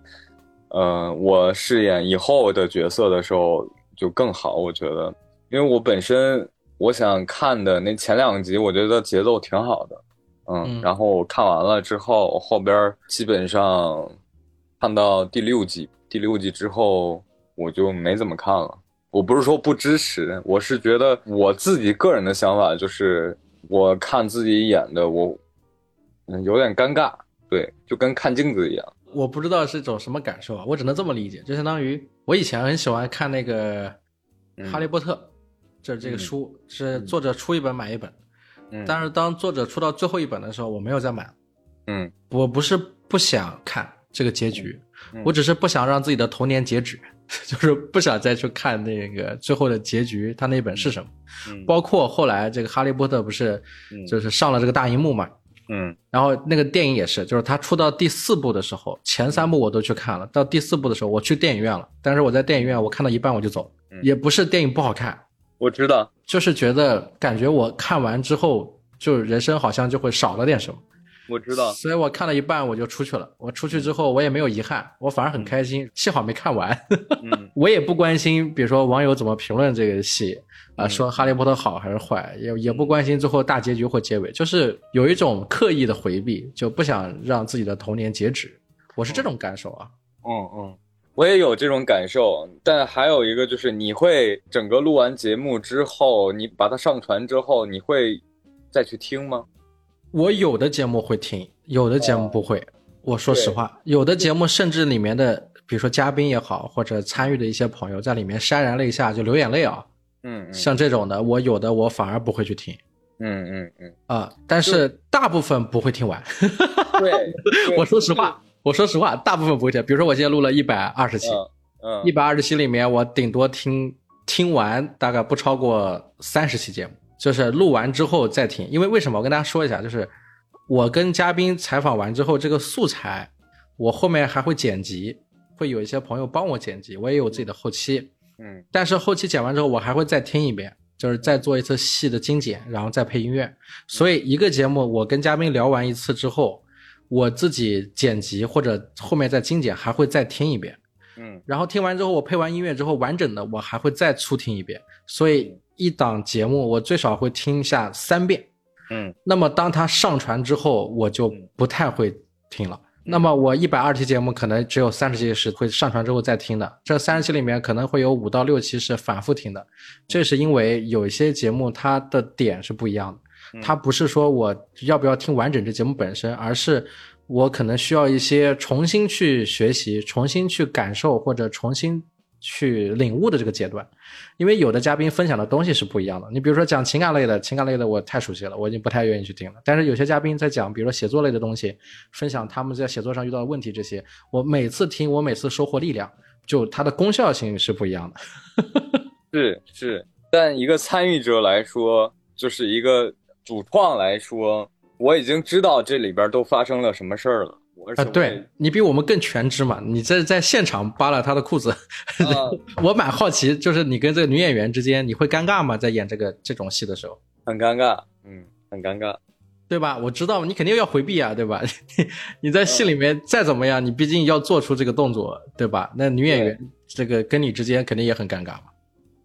呃，我饰演以后的角色的时候就更好。我觉得，因为我本身我想看的那前两集，我觉得节奏挺好的，嗯，然后我看完了之后，后边基本上看到第六集，第六集之后我就没怎么看了。我不是说不支持，我是觉得我自己个人的想法就是，我看自己演的我，嗯，有点尴尬，对，就跟看镜子一样。我不知道是一种什么感受啊，我只能这么理解，就相当于我以前很喜欢看那个《哈利波特》，这这个书是作者出一本买一本，但是当作者出到最后一本的时候，我没有再买。嗯，我不是不想看这个结局，我只是不想让自己的童年截止。*laughs* 就是不想再去看那个最后的结局，他那本是什么？嗯，包括后来这个《哈利波特》不是，就是上了这个大荧幕嘛？嗯，然后那个电影也是，就是他出到第四部的时候，前三部我都去看了，到第四部的时候我去电影院了，但是我在电影院我看到一半我就走，也不是电影不好看，我知道，就是觉得感觉我看完之后，就人生好像就会少了点什么。我知道，所以我看了一半我就出去了。我出去之后我也没有遗憾，我反而很开心。幸好没看完，*laughs* 我也不关心，比如说网友怎么评论这个戏啊，说哈利波特好还是坏，也也不关心最后大结局或结尾，就是有一种刻意的回避，就不想让自己的童年截止。我是这种感受啊。嗯嗯，我也有这种感受，但还有一个就是，你会整个录完节目之后，你把它上传之后，你会再去听吗？我有的节目会听，有的节目不会。我说实话，有的节目甚至里面的，比如说嘉宾也好，或者参与的一些朋友在里面潸然泪下就流眼泪啊。嗯，像这种的，我有的我反而不会去听。嗯嗯嗯。啊，但是大部分不会听完。对，*laughs* 我说实话，我说实话，大部分不会听。比如说我现在录了一百二十期，嗯，一百二十期里面，我顶多听听完大概不超过三十期节目。就是录完之后再听，因为为什么？我跟大家说一下，就是我跟嘉宾采访完之后，这个素材我后面还会剪辑，会有一些朋友帮我剪辑，我也有自己的后期，嗯，但是后期剪完之后，我还会再听一遍，就是再做一次细的精简，然后再配音乐。所以一个节目我跟嘉宾聊完一次之后，我自己剪辑或者后面再精简，还会再听一遍，嗯，然后听完之后，我配完音乐之后，完整的我还会再粗听一遍，所以。一档节目我最少会听下三遍，嗯，那么当它上传之后，我就不太会听了。那么我一百二十期节目可能只有三十期是会上传之后再听的，这三十期里面可能会有五到六期是反复听的。这是因为有一些节目它的点是不一样的，它不是说我要不要听完整这节目本身，而是我可能需要一些重新去学习、重新去感受或者重新。去领悟的这个阶段，因为有的嘉宾分享的东西是不一样的。你比如说讲情感类的，情感类的我太熟悉了，我已经不太愿意去听了。但是有些嘉宾在讲，比如说写作类的东西，分享他们在写作上遇到的问题，这些我每次听，我每次收获力量。就它的功效性是不一样的。*laughs* 是是，但一个参与者来说，就是一个主创来说，我已经知道这里边都发生了什么事儿了。啊，对你比我们更全知嘛？你这在现场扒了他的裤子，*laughs* 我蛮好奇，就是你跟这个女演员之间，你会尴尬吗？在演这个这种戏的时候，很尴尬，嗯，很尴尬，对吧？我知道你肯定要回避啊，对吧？*laughs* 你在戏里面再怎么样，你毕竟要做出这个动作，对吧？那女演员这个跟你之间肯定也很尴尬嘛。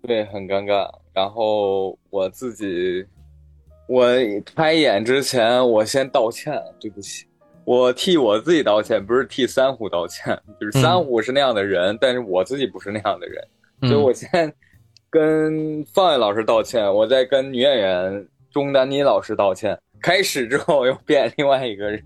对，很尴尬。然后我自己，我拍演之前，我先道歉，对不起。我替我自己道歉，不是替三虎道歉。就是三虎是那样的人，但是我自己不是那样的人，所以我先跟方伟老师道歉，我再跟女演员钟丹妮老师道歉。开始之后又变另外一个人，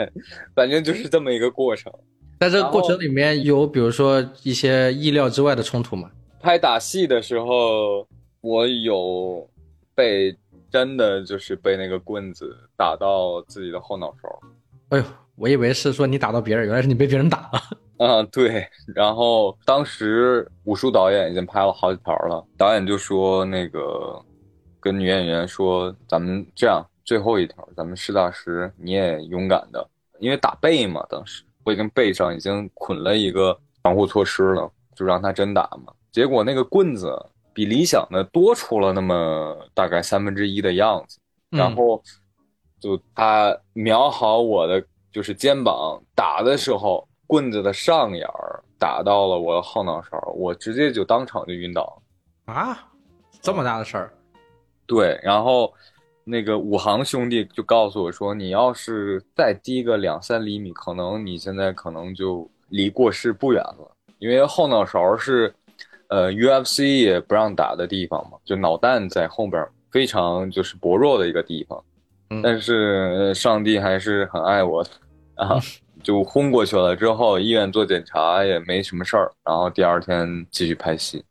反正就是这么一个过程。在这个过程里面有，比如说一些意料之外的冲突吗？拍打戏的时候，我有被真的就是被那个棍子打到自己的后脑勺。哎呦！我以为是说你打到别人，原来是你被别人打了。嗯，*laughs* 对。然后当时武术导演已经拍了好几条了，导演就说那个跟女演员说，咱们这样最后一条，咱们实打实，你也勇敢的，因为打背嘛，当时我已经背上已经捆了一个防护措施了，就让他真打嘛。结果那个棍子比理想的多出了那么大概三分之一的样子，然后就他瞄好我的。就是肩膀打的时候，棍子的上沿儿打到了我的后脑勺，我直接就当场就晕倒啊！这么大的事儿？对，然后那个武行兄弟就告诉我说，你要是再低个两三厘米，可能你现在可能就离过世不远了，因为后脑勺是呃 UFC 也不让打的地方嘛，就脑弹在后边非常就是薄弱的一个地方。但是上帝还是很爱我的，啊，*laughs* 就昏过去了。之后医院做检查也没什么事儿，然后第二天继续拍戏。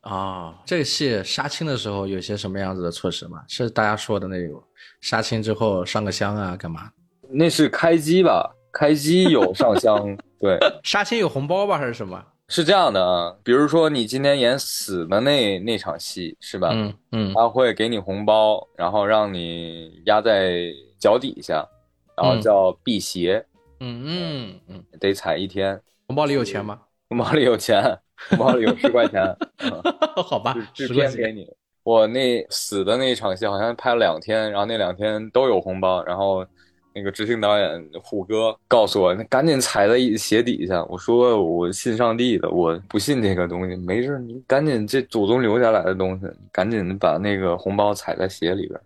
啊，这个戏杀青的时候有些什么样子的措施吗？是大家说的那种杀青之后上个香啊，干嘛？那是开机吧？开机有上香，对。*laughs* 杀青有红包吧，还是什么？是这样的啊，比如说你今天演死的那那场戏是吧？嗯嗯，他会给你红包，然后让你压在脚底下，然后叫辟邪。嗯嗯嗯，得踩一天。红包里有钱吗？*laughs* 红包里有钱，红包里有十块钱。*laughs* 好吧，制片给你。我那死的那一场戏好像拍了两天，然后那两天都有红包，然后。那个执行导演虎哥告诉我，那赶紧踩在鞋底下。我说我信上帝的，我不信这个东西。没事，你赶紧这祖宗留下来的东西，赶紧把那个红包踩在鞋里边。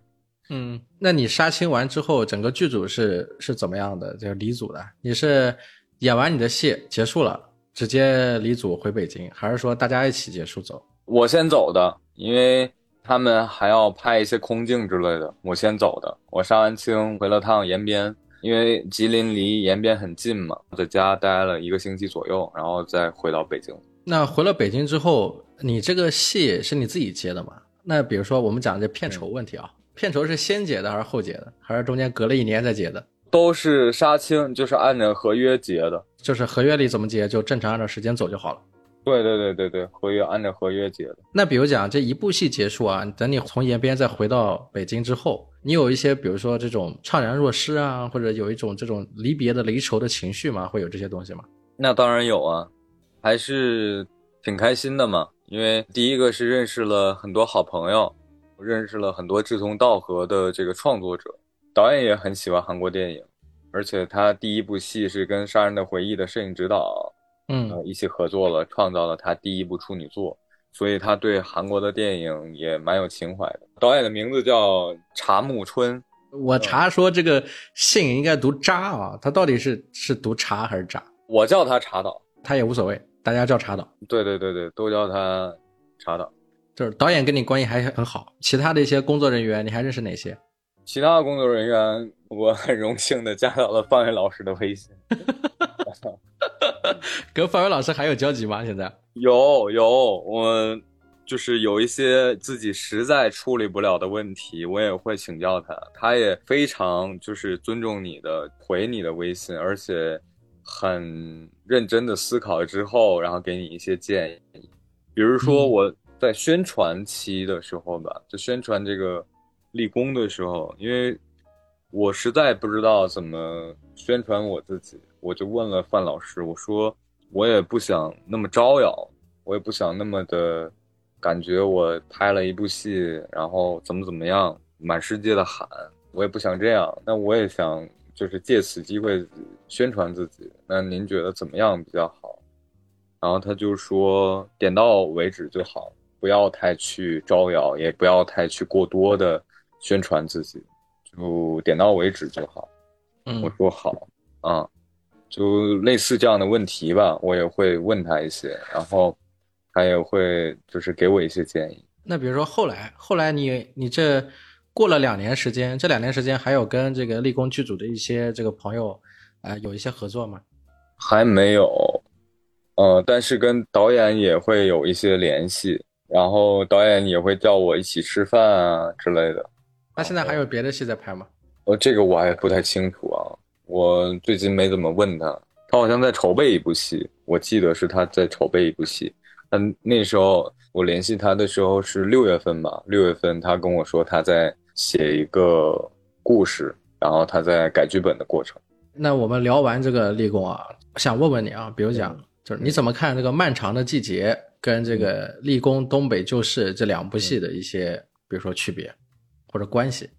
嗯，那你杀青完之后，整个剧组是是怎么样的？就离组的？你是演完你的戏结束了，直接离组回北京，还是说大家一起结束走？我先走的，因为。他们还要拍一些空镜之类的，我先走的。我杀完青回了趟延边，因为吉林离延边很近嘛，在家待了一个星期左右，然后再回到北京。那回了北京之后，你这个戏是你自己接的吗？那比如说我们讲这片酬问题啊，片酬是先结的还是后结的，还是中间隔了一年再结的？都是杀青，就是按照合约结的，就是合约里怎么结，就正常按照时间走就好了。对对对对对，合约按照合约结的。那比如讲这一部戏结束啊，等你从延边再回到北京之后，你有一些比如说这种怅然若失啊，或者有一种这种离别的离愁的情绪吗？会有这些东西吗？那当然有啊，还是挺开心的嘛。因为第一个是认识了很多好朋友，认识了很多志同道合的这个创作者，导演也很喜欢韩国电影，而且他第一部戏是跟《杀人的回忆》的摄影指导。嗯，一起合作了，创造了他第一部处女作，所以他对韩国的电影也蛮有情怀的。导演的名字叫查木春，我查说这个姓应该读扎啊，他到底是是读查还是扎？我叫他查导，他也无所谓，大家叫查导。对对对对，都叫他查导。就是导演跟你关系还很好，其他的一些工作人员你还认识哪些？其他的工作人员，我很荣幸的加到了范伟老师的微信。*laughs* *laughs* 跟范伟老师还有交集吗？现在有有，我就是有一些自己实在处理不了的问题，我也会请教他，他也非常就是尊重你的回你的微信，而且很认真的思考之后，然后给你一些建议。比如说我在宣传期的时候吧，就宣传这个立功的时候，因为我实在不知道怎么宣传我自己，我就问了范老师，我说我也不想那么招摇，我也不想那么的感觉我拍了一部戏，然后怎么怎么样，满世界的喊，我也不想这样。那我也想就是借此机会宣传自己。那您觉得怎么样比较好？然后他就说点到为止就好，不要太去招摇，也不要太去过多的宣传自己，就点到为止就好。嗯我说好啊，就类似这样的问题吧，我也会问他一些，然后他也会就是给我一些建议。那比如说后来，后来你你这过了两年时间，这两年时间还有跟这个立功剧组的一些这个朋友，啊、有一些合作吗？还没有，呃，但是跟导演也会有一些联系，然后导演也会叫我一起吃饭啊之类的。那现在还有别的戏在拍吗？呃，这个我还不太清楚啊，我最近没怎么问他，他好像在筹备一部戏，我记得是他在筹备一部戏。但那时候我联系他的时候是六月份吧，六月份他跟我说他在写一个故事，然后他在改剧本的过程。那我们聊完这个立功啊，想问问你啊，比如讲，就是你怎么看这个《漫长的季节》跟这个《立功东北旧事》这两部戏的一些，比如说区别或者关系？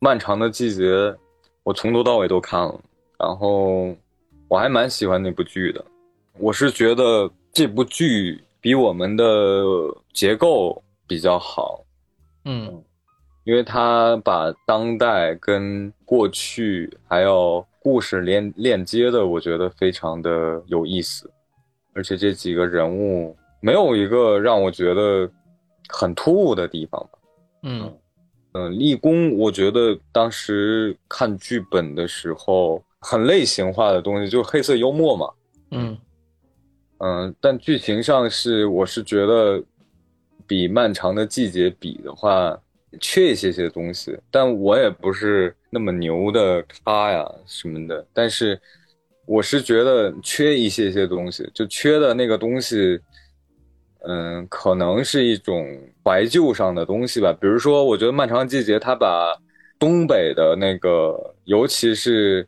漫长的季节，我从头到尾都看了，然后我还蛮喜欢那部剧的。我是觉得这部剧比我们的结构比较好，嗯因为它把当代跟过去还有故事连链接的，我觉得非常的有意思，而且这几个人物没有一个让我觉得很突兀的地方吧。嗯嗯，立功，我觉得当时看剧本的时候，很类型化的东西，就是黑色幽默嘛。嗯嗯，但剧情上是，我是觉得比《漫长的季节》比的话，缺一些些东西。但我也不是那么牛的咖呀什么的，但是我是觉得缺一些些东西，就缺的那个东西，嗯，可能是一种怀旧上的东西吧。比如说，我觉得《漫长的季节》它把东北的那个，尤其是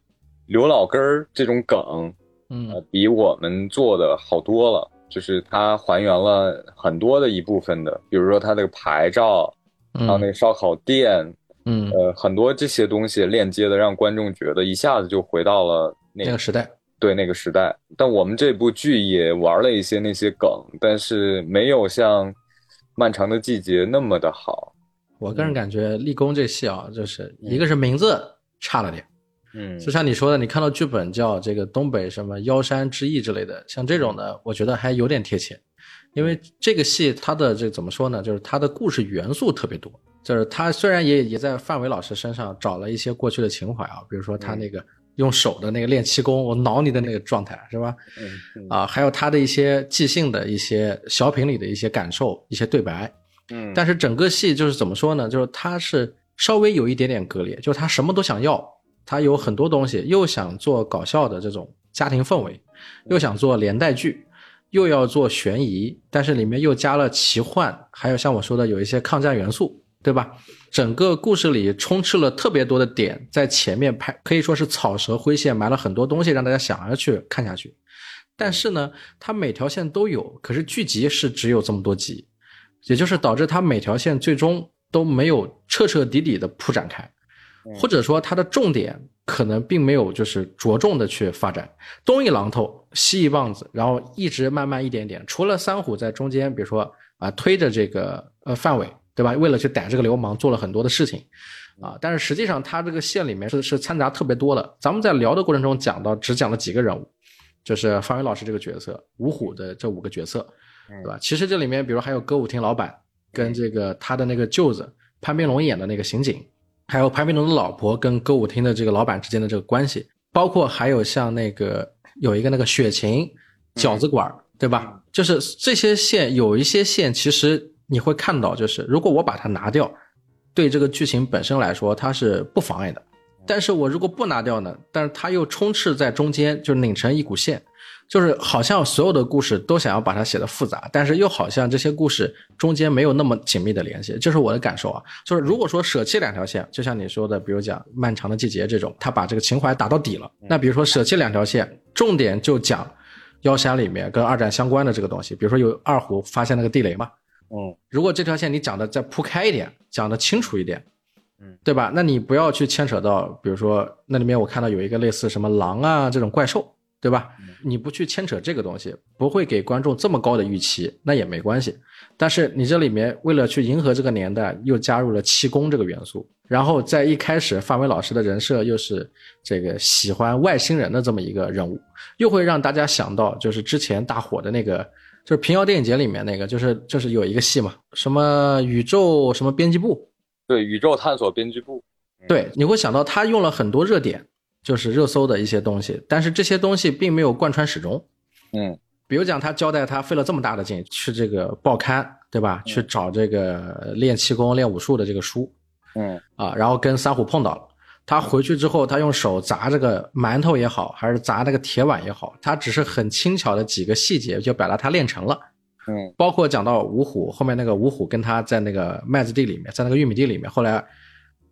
刘老根儿这种梗。呃嗯，比我们做的好多了，就是它还原了很多的一部分的，比如说它那个牌照，还有那个烧烤店，嗯，呃，很多这些东西链接的，让观众觉得一下子就回到了那那个时代。对那个时代。但我们这部剧也玩了一些那些梗，但是没有像《漫长的季节》那么的好。我个人感觉立功这戏啊，就是一个是名字差了点，嗯就像你说的，你看到剧本叫这个东北什么妖山之役之类的，像这种的，我觉得还有点贴切，因为这个戏它的这怎么说呢，就是它的故事元素特别多，就是他虽然也也在范伟老师身上找了一些过去的情怀啊，比如说他那个用手的那个练气功，我挠你的那个状态是吧？嗯啊，还有他的一些即兴的一些小品里的一些感受、一些对白，嗯但是整个戏就是怎么说呢？就是他是稍微有一点点割裂，就是他什么都想要，他有很多东西，又想做搞笑的这种家庭氛围，又想做连带剧，又要做悬疑，但是里面又加了奇幻，还有像我说的有一些抗战元素，对吧？整个故事里充斥了特别多的点，在前面拍可以说是草蛇灰线，埋了很多东西让大家想要去看下去。但是呢，它每条线都有，可是剧集是只有这么多集，也就是导致它每条线最终都没有彻彻底底的铺展开，或者说它的重点可能并没有就是着重的去发展，东一榔头西一棒子，然后一直慢慢一点点，除了三虎在中间，比如说啊推着这个呃范伟，对吧？为了去逮这个流氓做了很多的事情。啊，但是实际上他这个线里面是是掺杂特别多的。咱们在聊的过程中讲到，只讲了几个人物，就是范伟老师这个角色，五虎的这五个角色，对吧？其实这里面，比如还有歌舞厅老板跟这个他的那个舅子潘斌龙演的那个刑警，还有潘斌龙的老婆跟歌舞厅的这个老板之间的这个关系，包括还有像那个有一个那个雪琴饺子馆，对吧？就是这些线有一些线，其实你会看到，就是如果我把它拿掉。对这个剧情本身来说，它是不妨碍的。但是我如果不拿掉呢？但是它又充斥在中间，就拧成一股线，就是好像所有的故事都想要把它写的复杂，但是又好像这些故事中间没有那么紧密的联系，这是我的感受啊。就是如果说舍弃两条线，就像你说的，比如讲《漫长的季节》这种，他把这个情怀打到底了。那比如说舍弃两条线，重点就讲妖山里面跟二战相关的这个东西，比如说有二虎发现那个地雷嘛。嗯，如果这条线你讲的再铺开一点，讲的清楚一点，嗯，对吧？那你不要去牵扯到，比如说那里面我看到有一个类似什么狼啊这种怪兽，对吧？你不去牵扯这个东西，不会给观众这么高的预期，那也没关系。但是你这里面为了去迎合这个年代，又加入了气功这个元素，然后在一开始范伟老师的人设又是这个喜欢外星人的这么一个人物，又会让大家想到就是之前大火的那个。就是平遥电影节里面那个，就是就是有一个戏嘛，什么宇宙什么编辑部，对，宇宙探索编辑部，对，你会想到他用了很多热点，就是热搜的一些东西，但是这些东西并没有贯穿始终。嗯，比如讲他交代他费了这么大的劲去这个报刊，对吧？去找这个练气功、练武术的这个书，嗯啊，然后跟三虎碰到了。他回去之后，他用手砸这个馒头也好，还是砸那个铁碗也好，他只是很轻巧的几个细节就表达他练成了。嗯，包括讲到五虎后面那个五虎跟他在那个麦子地里面，在那个玉米地里面，后来，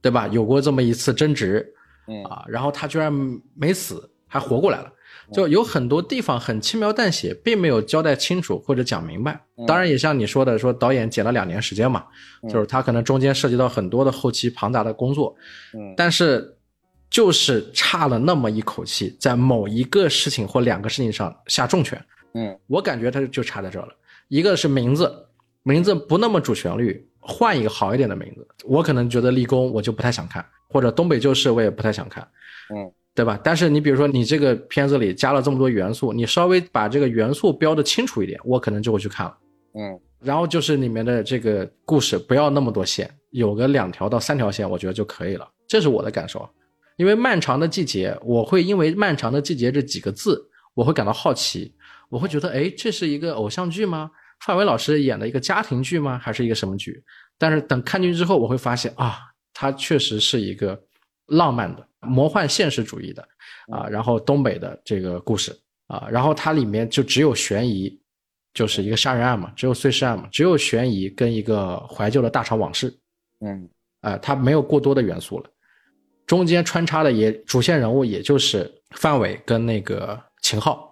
对吧？有过这么一次争执，嗯啊，然后他居然没死，还活过来了。就有很多地方很轻描淡写，并没有交代清楚或者讲明白。当然，也像你说的，说导演剪了两年时间嘛，就是他可能中间涉及到很多的后期庞杂的工作。嗯，但是就是差了那么一口气，在某一个事情或两个事情上下重拳。嗯，我感觉他就差在这了。一个是名字，名字不那么主旋律，换一个好一点的名字。我可能觉得立功我就不太想看，或者东北旧事我也不太想看。嗯。对吧？但是你比如说，你这个片子里加了这么多元素，你稍微把这个元素标的清楚一点，我可能就会去看了。嗯，然后就是里面的这个故事不要那么多线，有个两条到三条线，我觉得就可以了。这是我的感受。因为漫长的季节，我会因为漫长的季节这几个字，我会感到好奇，我会觉得，哎，这是一个偶像剧吗？范伟老师演的一个家庭剧吗？还是一个什么剧？但是等看进去之后，我会发现啊，它确实是一个浪漫的。魔幻现实主义的啊，然后东北的这个故事啊，然后它里面就只有悬疑，就是一个杀人案嘛，只有碎尸案嘛，只有悬疑跟一个怀旧的大厂往事，嗯，啊，它没有过多的元素了，中间穿插的也主线人物也就是范伟跟那个秦昊，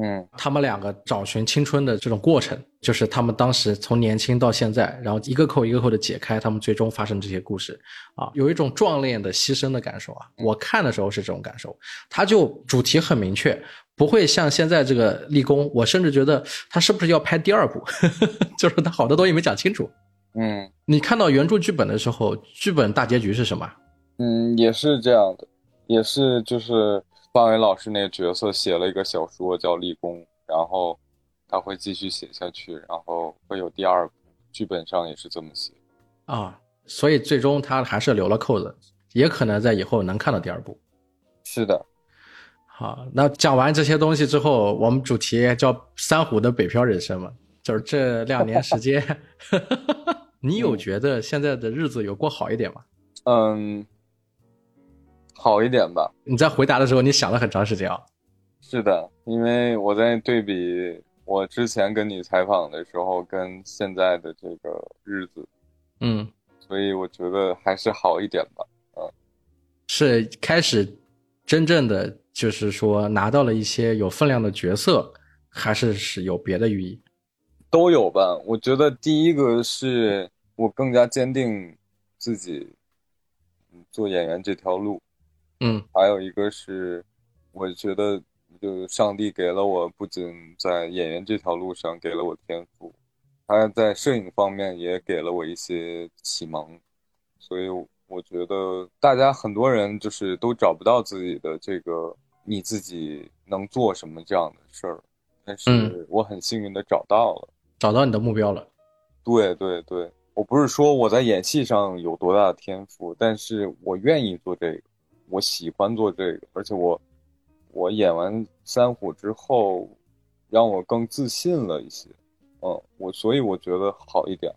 嗯，他们两个找寻青春的这种过程，就是他们当时从年轻到现在，然后一个扣一个扣的解开他们最终发生这些故事，啊，有一种壮烈的牺牲的感受啊。我看的时候是这种感受，他就主题很明确，不会像现在这个立功，我甚至觉得他是不是要拍第二部，*laughs* 就是他好多东西没讲清楚。嗯，你看到原著剧本的时候，剧本大结局是什么？嗯，也是这样的，也是就是范伟老师那个角色写了一个小说叫《立功》，然后他会继续写下去，然后会有第二部，剧本上也是这么写啊，所以最终他还是留了扣子，也可能在以后能看到第二部。是的，好，那讲完这些东西之后，我们主题叫三虎的北漂人生嘛，就是这两年时间，*laughs* 你有觉得现在的日子有过好一点吗？嗯。好一点吧。你在回答的时候，你想了很长时间啊。是的，因为我在对比我之前跟你采访的时候，跟现在的这个日子，嗯，所以我觉得还是好一点吧。嗯，是开始真正的就是说拿到了一些有分量的角色，还是是有别的寓意？都有吧。我觉得第一个是我更加坚定自己做演员这条路。嗯，还有一个是，我觉得，就上帝给了我，不仅在演员这条路上给了我天赋，他在摄影方面也给了我一些启蒙，所以我觉得大家很多人就是都找不到自己的这个你自己能做什么这样的事儿，但是我很幸运的找到了，找到你的目标了。对对对，我不是说我在演戏上有多大的天赋，但是我愿意做这个。我喜欢做这个，而且我，我演完三虎之后，让我更自信了一些，嗯，我所以我觉得好一点。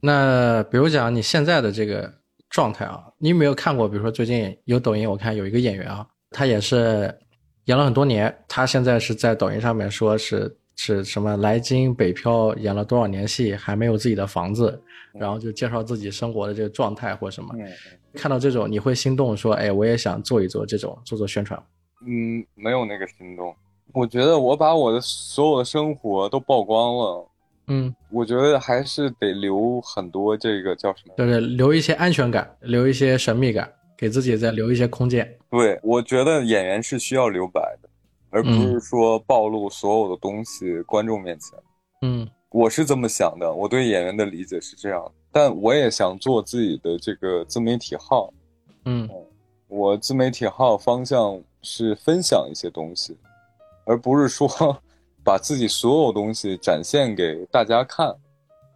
那比如讲你现在的这个状态啊。你有没有看过？比如说最近有抖音，我看有一个演员啊，他也是演了很多年，他现在是在抖音上面说是是什么来京北漂演了多少年戏，还没有自己的房子，然后就介绍自己生活的这个状态或什么。看到这种你会心动，说哎，我也想做一做这种做做宣传。嗯，没有那个心动。我觉得我把我的所有的生活都曝光了。嗯，我觉得还是得留很多这个叫什么？对对留一些安全感，留一些神秘感，给自己再留一些空间。对，我觉得演员是需要留白的，而不是说暴露所有的东西观众面前。嗯，我是这么想的，我对演员的理解是这样。但我也想做自己的这个自媒体号。嗯，我自媒体号方向是分享一些东西，而不是说。*laughs* 把自己所有东西展现给大家看，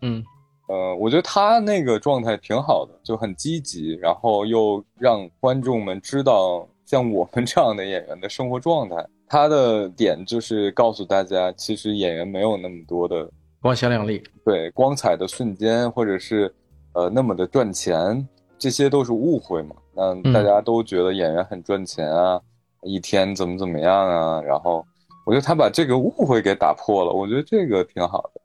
嗯，呃，我觉得他那个状态挺好的，就很积极，然后又让观众们知道像我们这样的演员的生活状态。他的点就是告诉大家，其实演员没有那么多的光鲜亮丽，对光彩的瞬间，或者是呃那么的赚钱，这些都是误会嘛。那大家都觉得演员很赚钱啊，一天怎么怎么样啊，然后。我觉得他把这个误会给打破了，我觉得这个挺好的。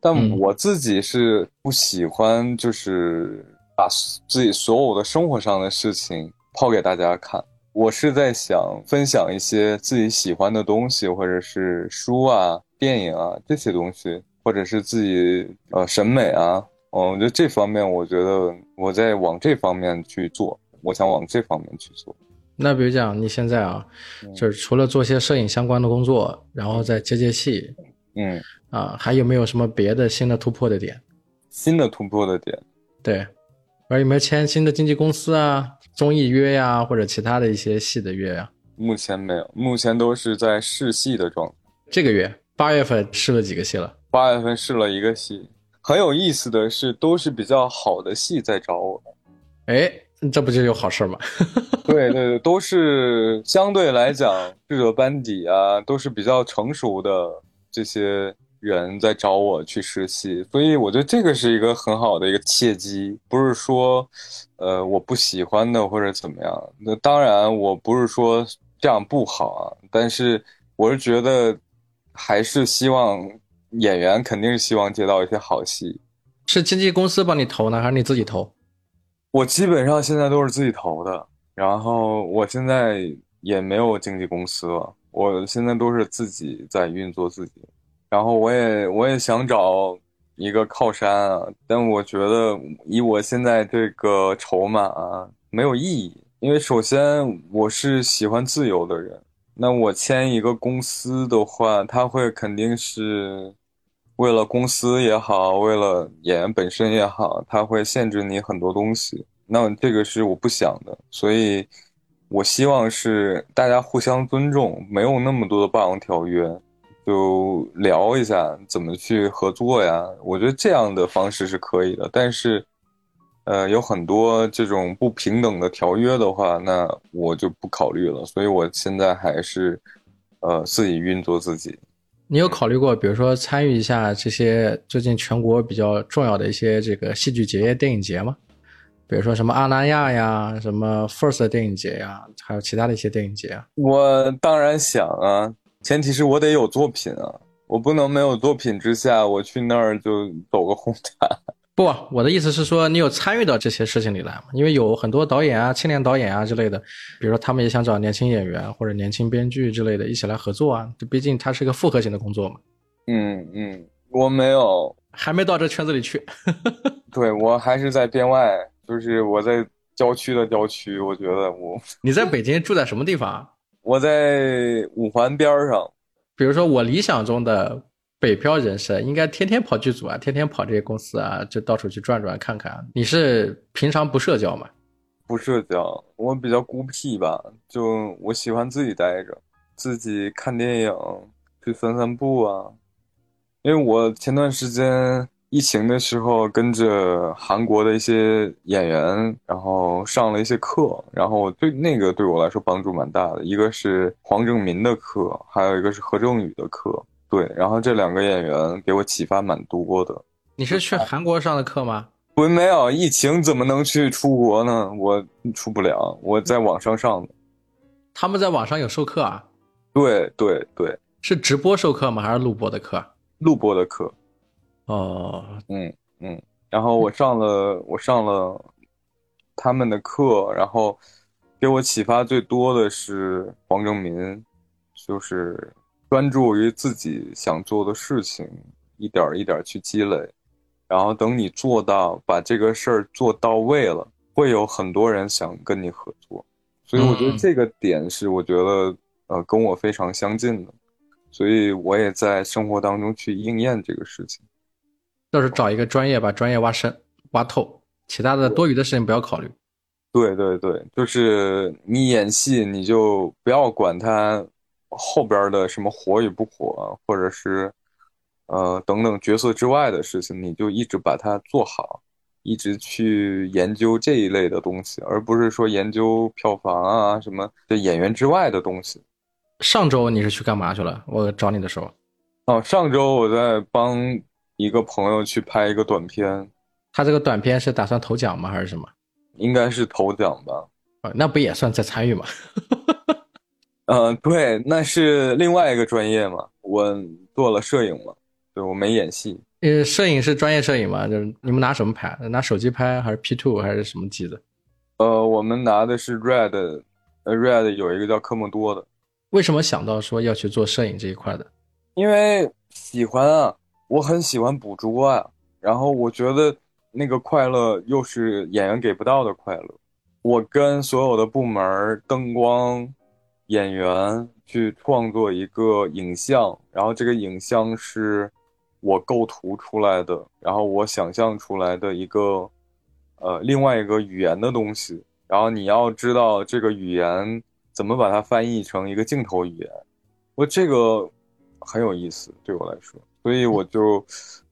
但我自己是不喜欢，就是把自己所有的生活上的事情抛给大家看。我是在想分享一些自己喜欢的东西，或者是书啊、电影啊这些东西，或者是自己呃审美啊。嗯，我觉得这方面，我觉得我在往这方面去做，我想往这方面去做。那比如讲，你现在啊，就是除了做些摄影相关的工作，然后再接接戏，嗯，啊，还有没有什么别的新的突破的点？新的突破的点，对，而有没有签新的经纪公司啊、综艺约呀，或者其他的一些戏的约呀？目前没有，目前都是在试戏的状态。这个月八月份试了几个戏了？八月份试了一个戏，很有意思的是，都是比较好的戏在找我。哎。这不就有好事吗？*laughs* 对对对，都是相对来讲，制作班底啊，都是比较成熟的这些人在找我去试戏，所以我觉得这个是一个很好的一个契机，不是说，呃，我不喜欢的或者怎么样。那当然，我不是说这样不好啊，但是我是觉得，还是希望演员肯定是希望接到一些好戏。是经纪公司帮你投呢，还是你自己投？我基本上现在都是自己投的，然后我现在也没有经纪公司了，我现在都是自己在运作自己，然后我也我也想找一个靠山啊，但我觉得以我现在这个筹码啊没有意义，因为首先我是喜欢自由的人，那我签一个公司的话，他会肯定是。为了公司也好，为了演员本身也好，他会限制你很多东西。那这个是我不想的，所以我希望是大家互相尊重，没有那么多的霸王条约，就聊一下怎么去合作呀。我觉得这样的方式是可以的。但是，呃，有很多这种不平等的条约的话，那我就不考虑了。所以我现在还是，呃，自己运作自己。你有考虑过，比如说参与一下这些最近全国比较重要的一些这个戏剧节、电影节吗？比如说什么阿那亚呀、什么 First 电影节呀，还有其他的一些电影节啊？我当然想啊，前提是我得有作品啊，我不能没有作品之下，我去那儿就走个红毯。不，我的意思是说，你有参与到这些事情里来吗？因为有很多导演啊、青年导演啊之类的，比如说他们也想找年轻演员或者年轻编剧之类的一起来合作啊。这毕竟它是一个复合型的工作嘛。嗯嗯，我没有，还没到这圈子里去。*laughs* 对我还是在编外，就是我在郊区的郊区。我觉得我你在北京住在什么地方？我在五环边上。比如说我理想中的。北漂人士应该天天跑剧组啊，天天跑这些公司啊，就到处去转转看看。你是平常不社交吗？不社交，我比较孤僻吧，就我喜欢自己待着，自己看电影，去散散步啊。因为我前段时间疫情的时候，跟着韩国的一些演员，然后上了一些课，然后对那个对我来说帮助蛮大的。一个是黄正民的课，还有一个是何正宇的课。对，然后这两个演员给我启发蛮多的。你是去韩国上的课吗？我没有疫情，怎么能去出国呢？我出不了，我在网上上的。他们在网上有授课啊？对对对，是直播授课吗？还是录播的课？录播的课。哦，嗯嗯。然后我上了，我上了他们的课，然后给我启发最多的是黄正民，就是专注于自己想做的事情，一点一点去积累。然后等你做到把这个事儿做到位了，会有很多人想跟你合作，所以我觉得这个点是我觉得呃跟我非常相近的，所以我也在生活当中去应验这个事情。就是找一个专业，把专业挖深挖透，其他的多余的事情不要考虑。对对对，就是你演戏，你就不要管他后边的什么火与不火，或者是。呃，等等角色之外的事情，你就一直把它做好，一直去研究这一类的东西，而不是说研究票房啊什么的演员之外的东西。上周你是去干嘛去了？我找你的时候，哦，上周我在帮一个朋友去拍一个短片。他这个短片是打算投奖吗？还是什么？应该是投奖吧。啊，那不也算在参与吗？*laughs* 嗯，对，那是另外一个专业嘛，我做了摄影嘛。对我没演戏，呃，摄影是专业摄影嘛？就是你们拿什么拍？拿手机拍还是 P two 还是什么机子？呃，我们拿的是 Red，呃，Red 有一个叫科莫多的。为什么想到说要去做摄影这一块的？因为喜欢啊，我很喜欢捕捉啊，然后我觉得那个快乐又是演员给不到的快乐。我跟所有的部门、灯光、演员去创作一个影像，然后这个影像是。我构图出来的，然后我想象出来的一个，呃，另外一个语言的东西，然后你要知道这个语言怎么把它翻译成一个镜头语言，我这个很有意思对我来说，所以我就，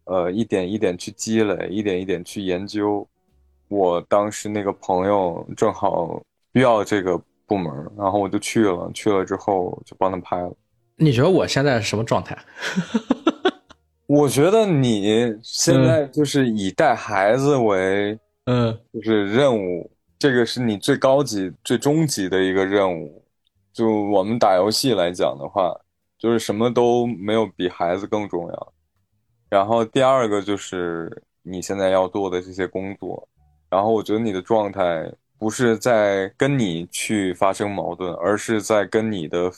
呃，一点一点去积累，一点一点去研究。我当时那个朋友正好需要这个部门，然后我就去了，去了之后就帮他拍了。你觉得我现在是什么状态？*laughs* 我觉得你现在就是以带孩子为，嗯，就是任务，这个是你最高级、最终极的一个任务。就我们打游戏来讲的话，就是什么都没有比孩子更重要。然后第二个就是你现在要做的这些工作。然后我觉得你的状态不是在跟你去发生矛盾，而是在跟你的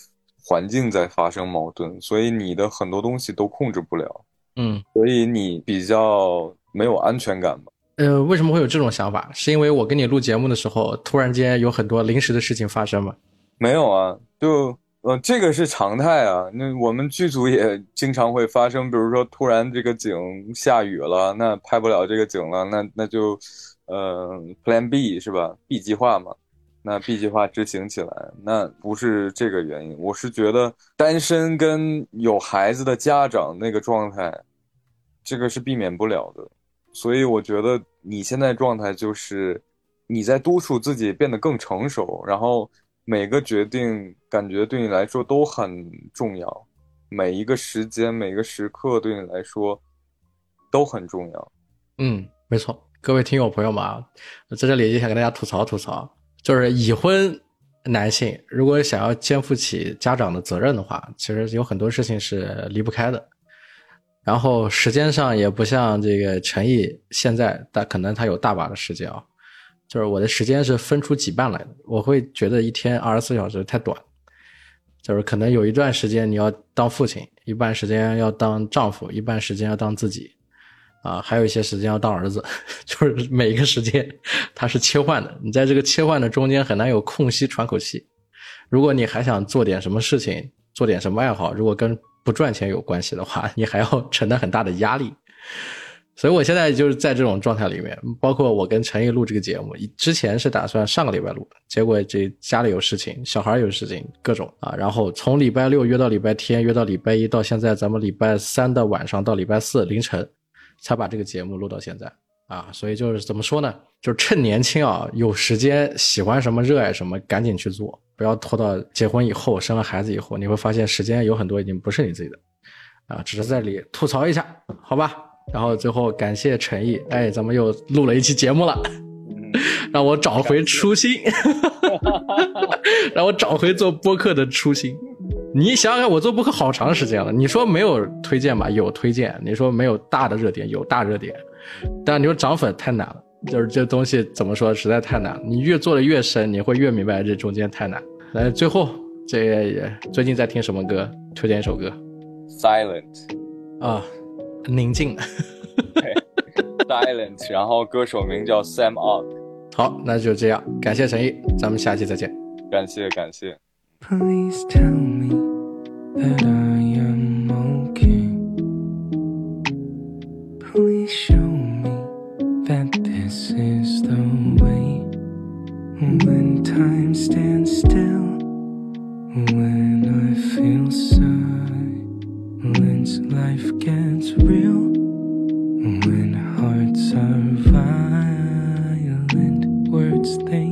环境在发生矛盾，所以你的很多东西都控制不了。嗯，所以你比较没有安全感吧？呃，为什么会有这种想法？是因为我跟你录节目的时候，突然间有很多临时的事情发生吗？没有啊，就呃，这个是常态啊。那我们剧组也经常会发生，比如说突然这个景下雨了，那拍不了这个景了，那那就呃，Plan B 是吧？B 计划嘛，那 B 计划执行起来，那不是这个原因。我是觉得单身跟有孩子的家长那个状态。这个是避免不了的，所以我觉得你现在状态就是你在督促自己变得更成熟，然后每个决定感觉对你来说都很重要，每一个时间每个时刻对你来说都很重要。嗯，没错，各位听友朋友们啊，在这里也想跟大家吐槽吐槽，就是已婚男性如果想要肩负起家长的责任的话，其实有很多事情是离不开的。然后时间上也不像这个陈毅现在，但可能他有大把的时间啊，就是我的时间是分出几半来的。我会觉得一天二十四小时太短，就是可能有一段时间你要当父亲，一半时间要当丈夫，一半时间要当自己，啊，还有一些时间要当儿子，*laughs* 就是每一个时间它是切换的。你在这个切换的中间很难有空隙喘口气。如果你还想做点什么事情，做点什么爱好，如果跟不赚钱有关系的话，你还要承担很大的压力，所以我现在就是在这种状态里面。包括我跟陈毅录这个节目，之前是打算上个礼拜录，结果这家里有事情，小孩有事情，各种啊。然后从礼拜六约到礼拜天，约到礼拜一，到现在咱们礼拜三的晚上到礼拜四凌晨，才把这个节目录到现在啊。所以就是怎么说呢？就是趁年轻啊，有时间，喜欢什么，热爱什么，赶紧去做。不要拖到结婚以后，生了孩子以后，你会发现时间有很多已经不是你自己的，啊，只是在里吐槽一下，好吧？然后最后感谢陈毅，哎，咱们又录了一期节目了，让我找回初心，*laughs* 让我找回做播客的初心。你想想看，我做播客好长时间了，你说没有推荐吧？有推荐。你说没有大的热点，有大热点。但你说涨粉太难了，就是这东西怎么说，实在太难了。你越做的越深，你会越明白这中间太难。来，最后这也最近在听什么歌？推荐一首歌。Silent。啊，宁静。*laughs* Silent，然后歌手名叫 Sam Ock。好，那就这样，感谢陈毅，咱们下期再见。感谢感谢。Please tell me that I am okay. Please show me that this is the way. When time stands still, when I feel silence, life gets real. When hearts are violent, words they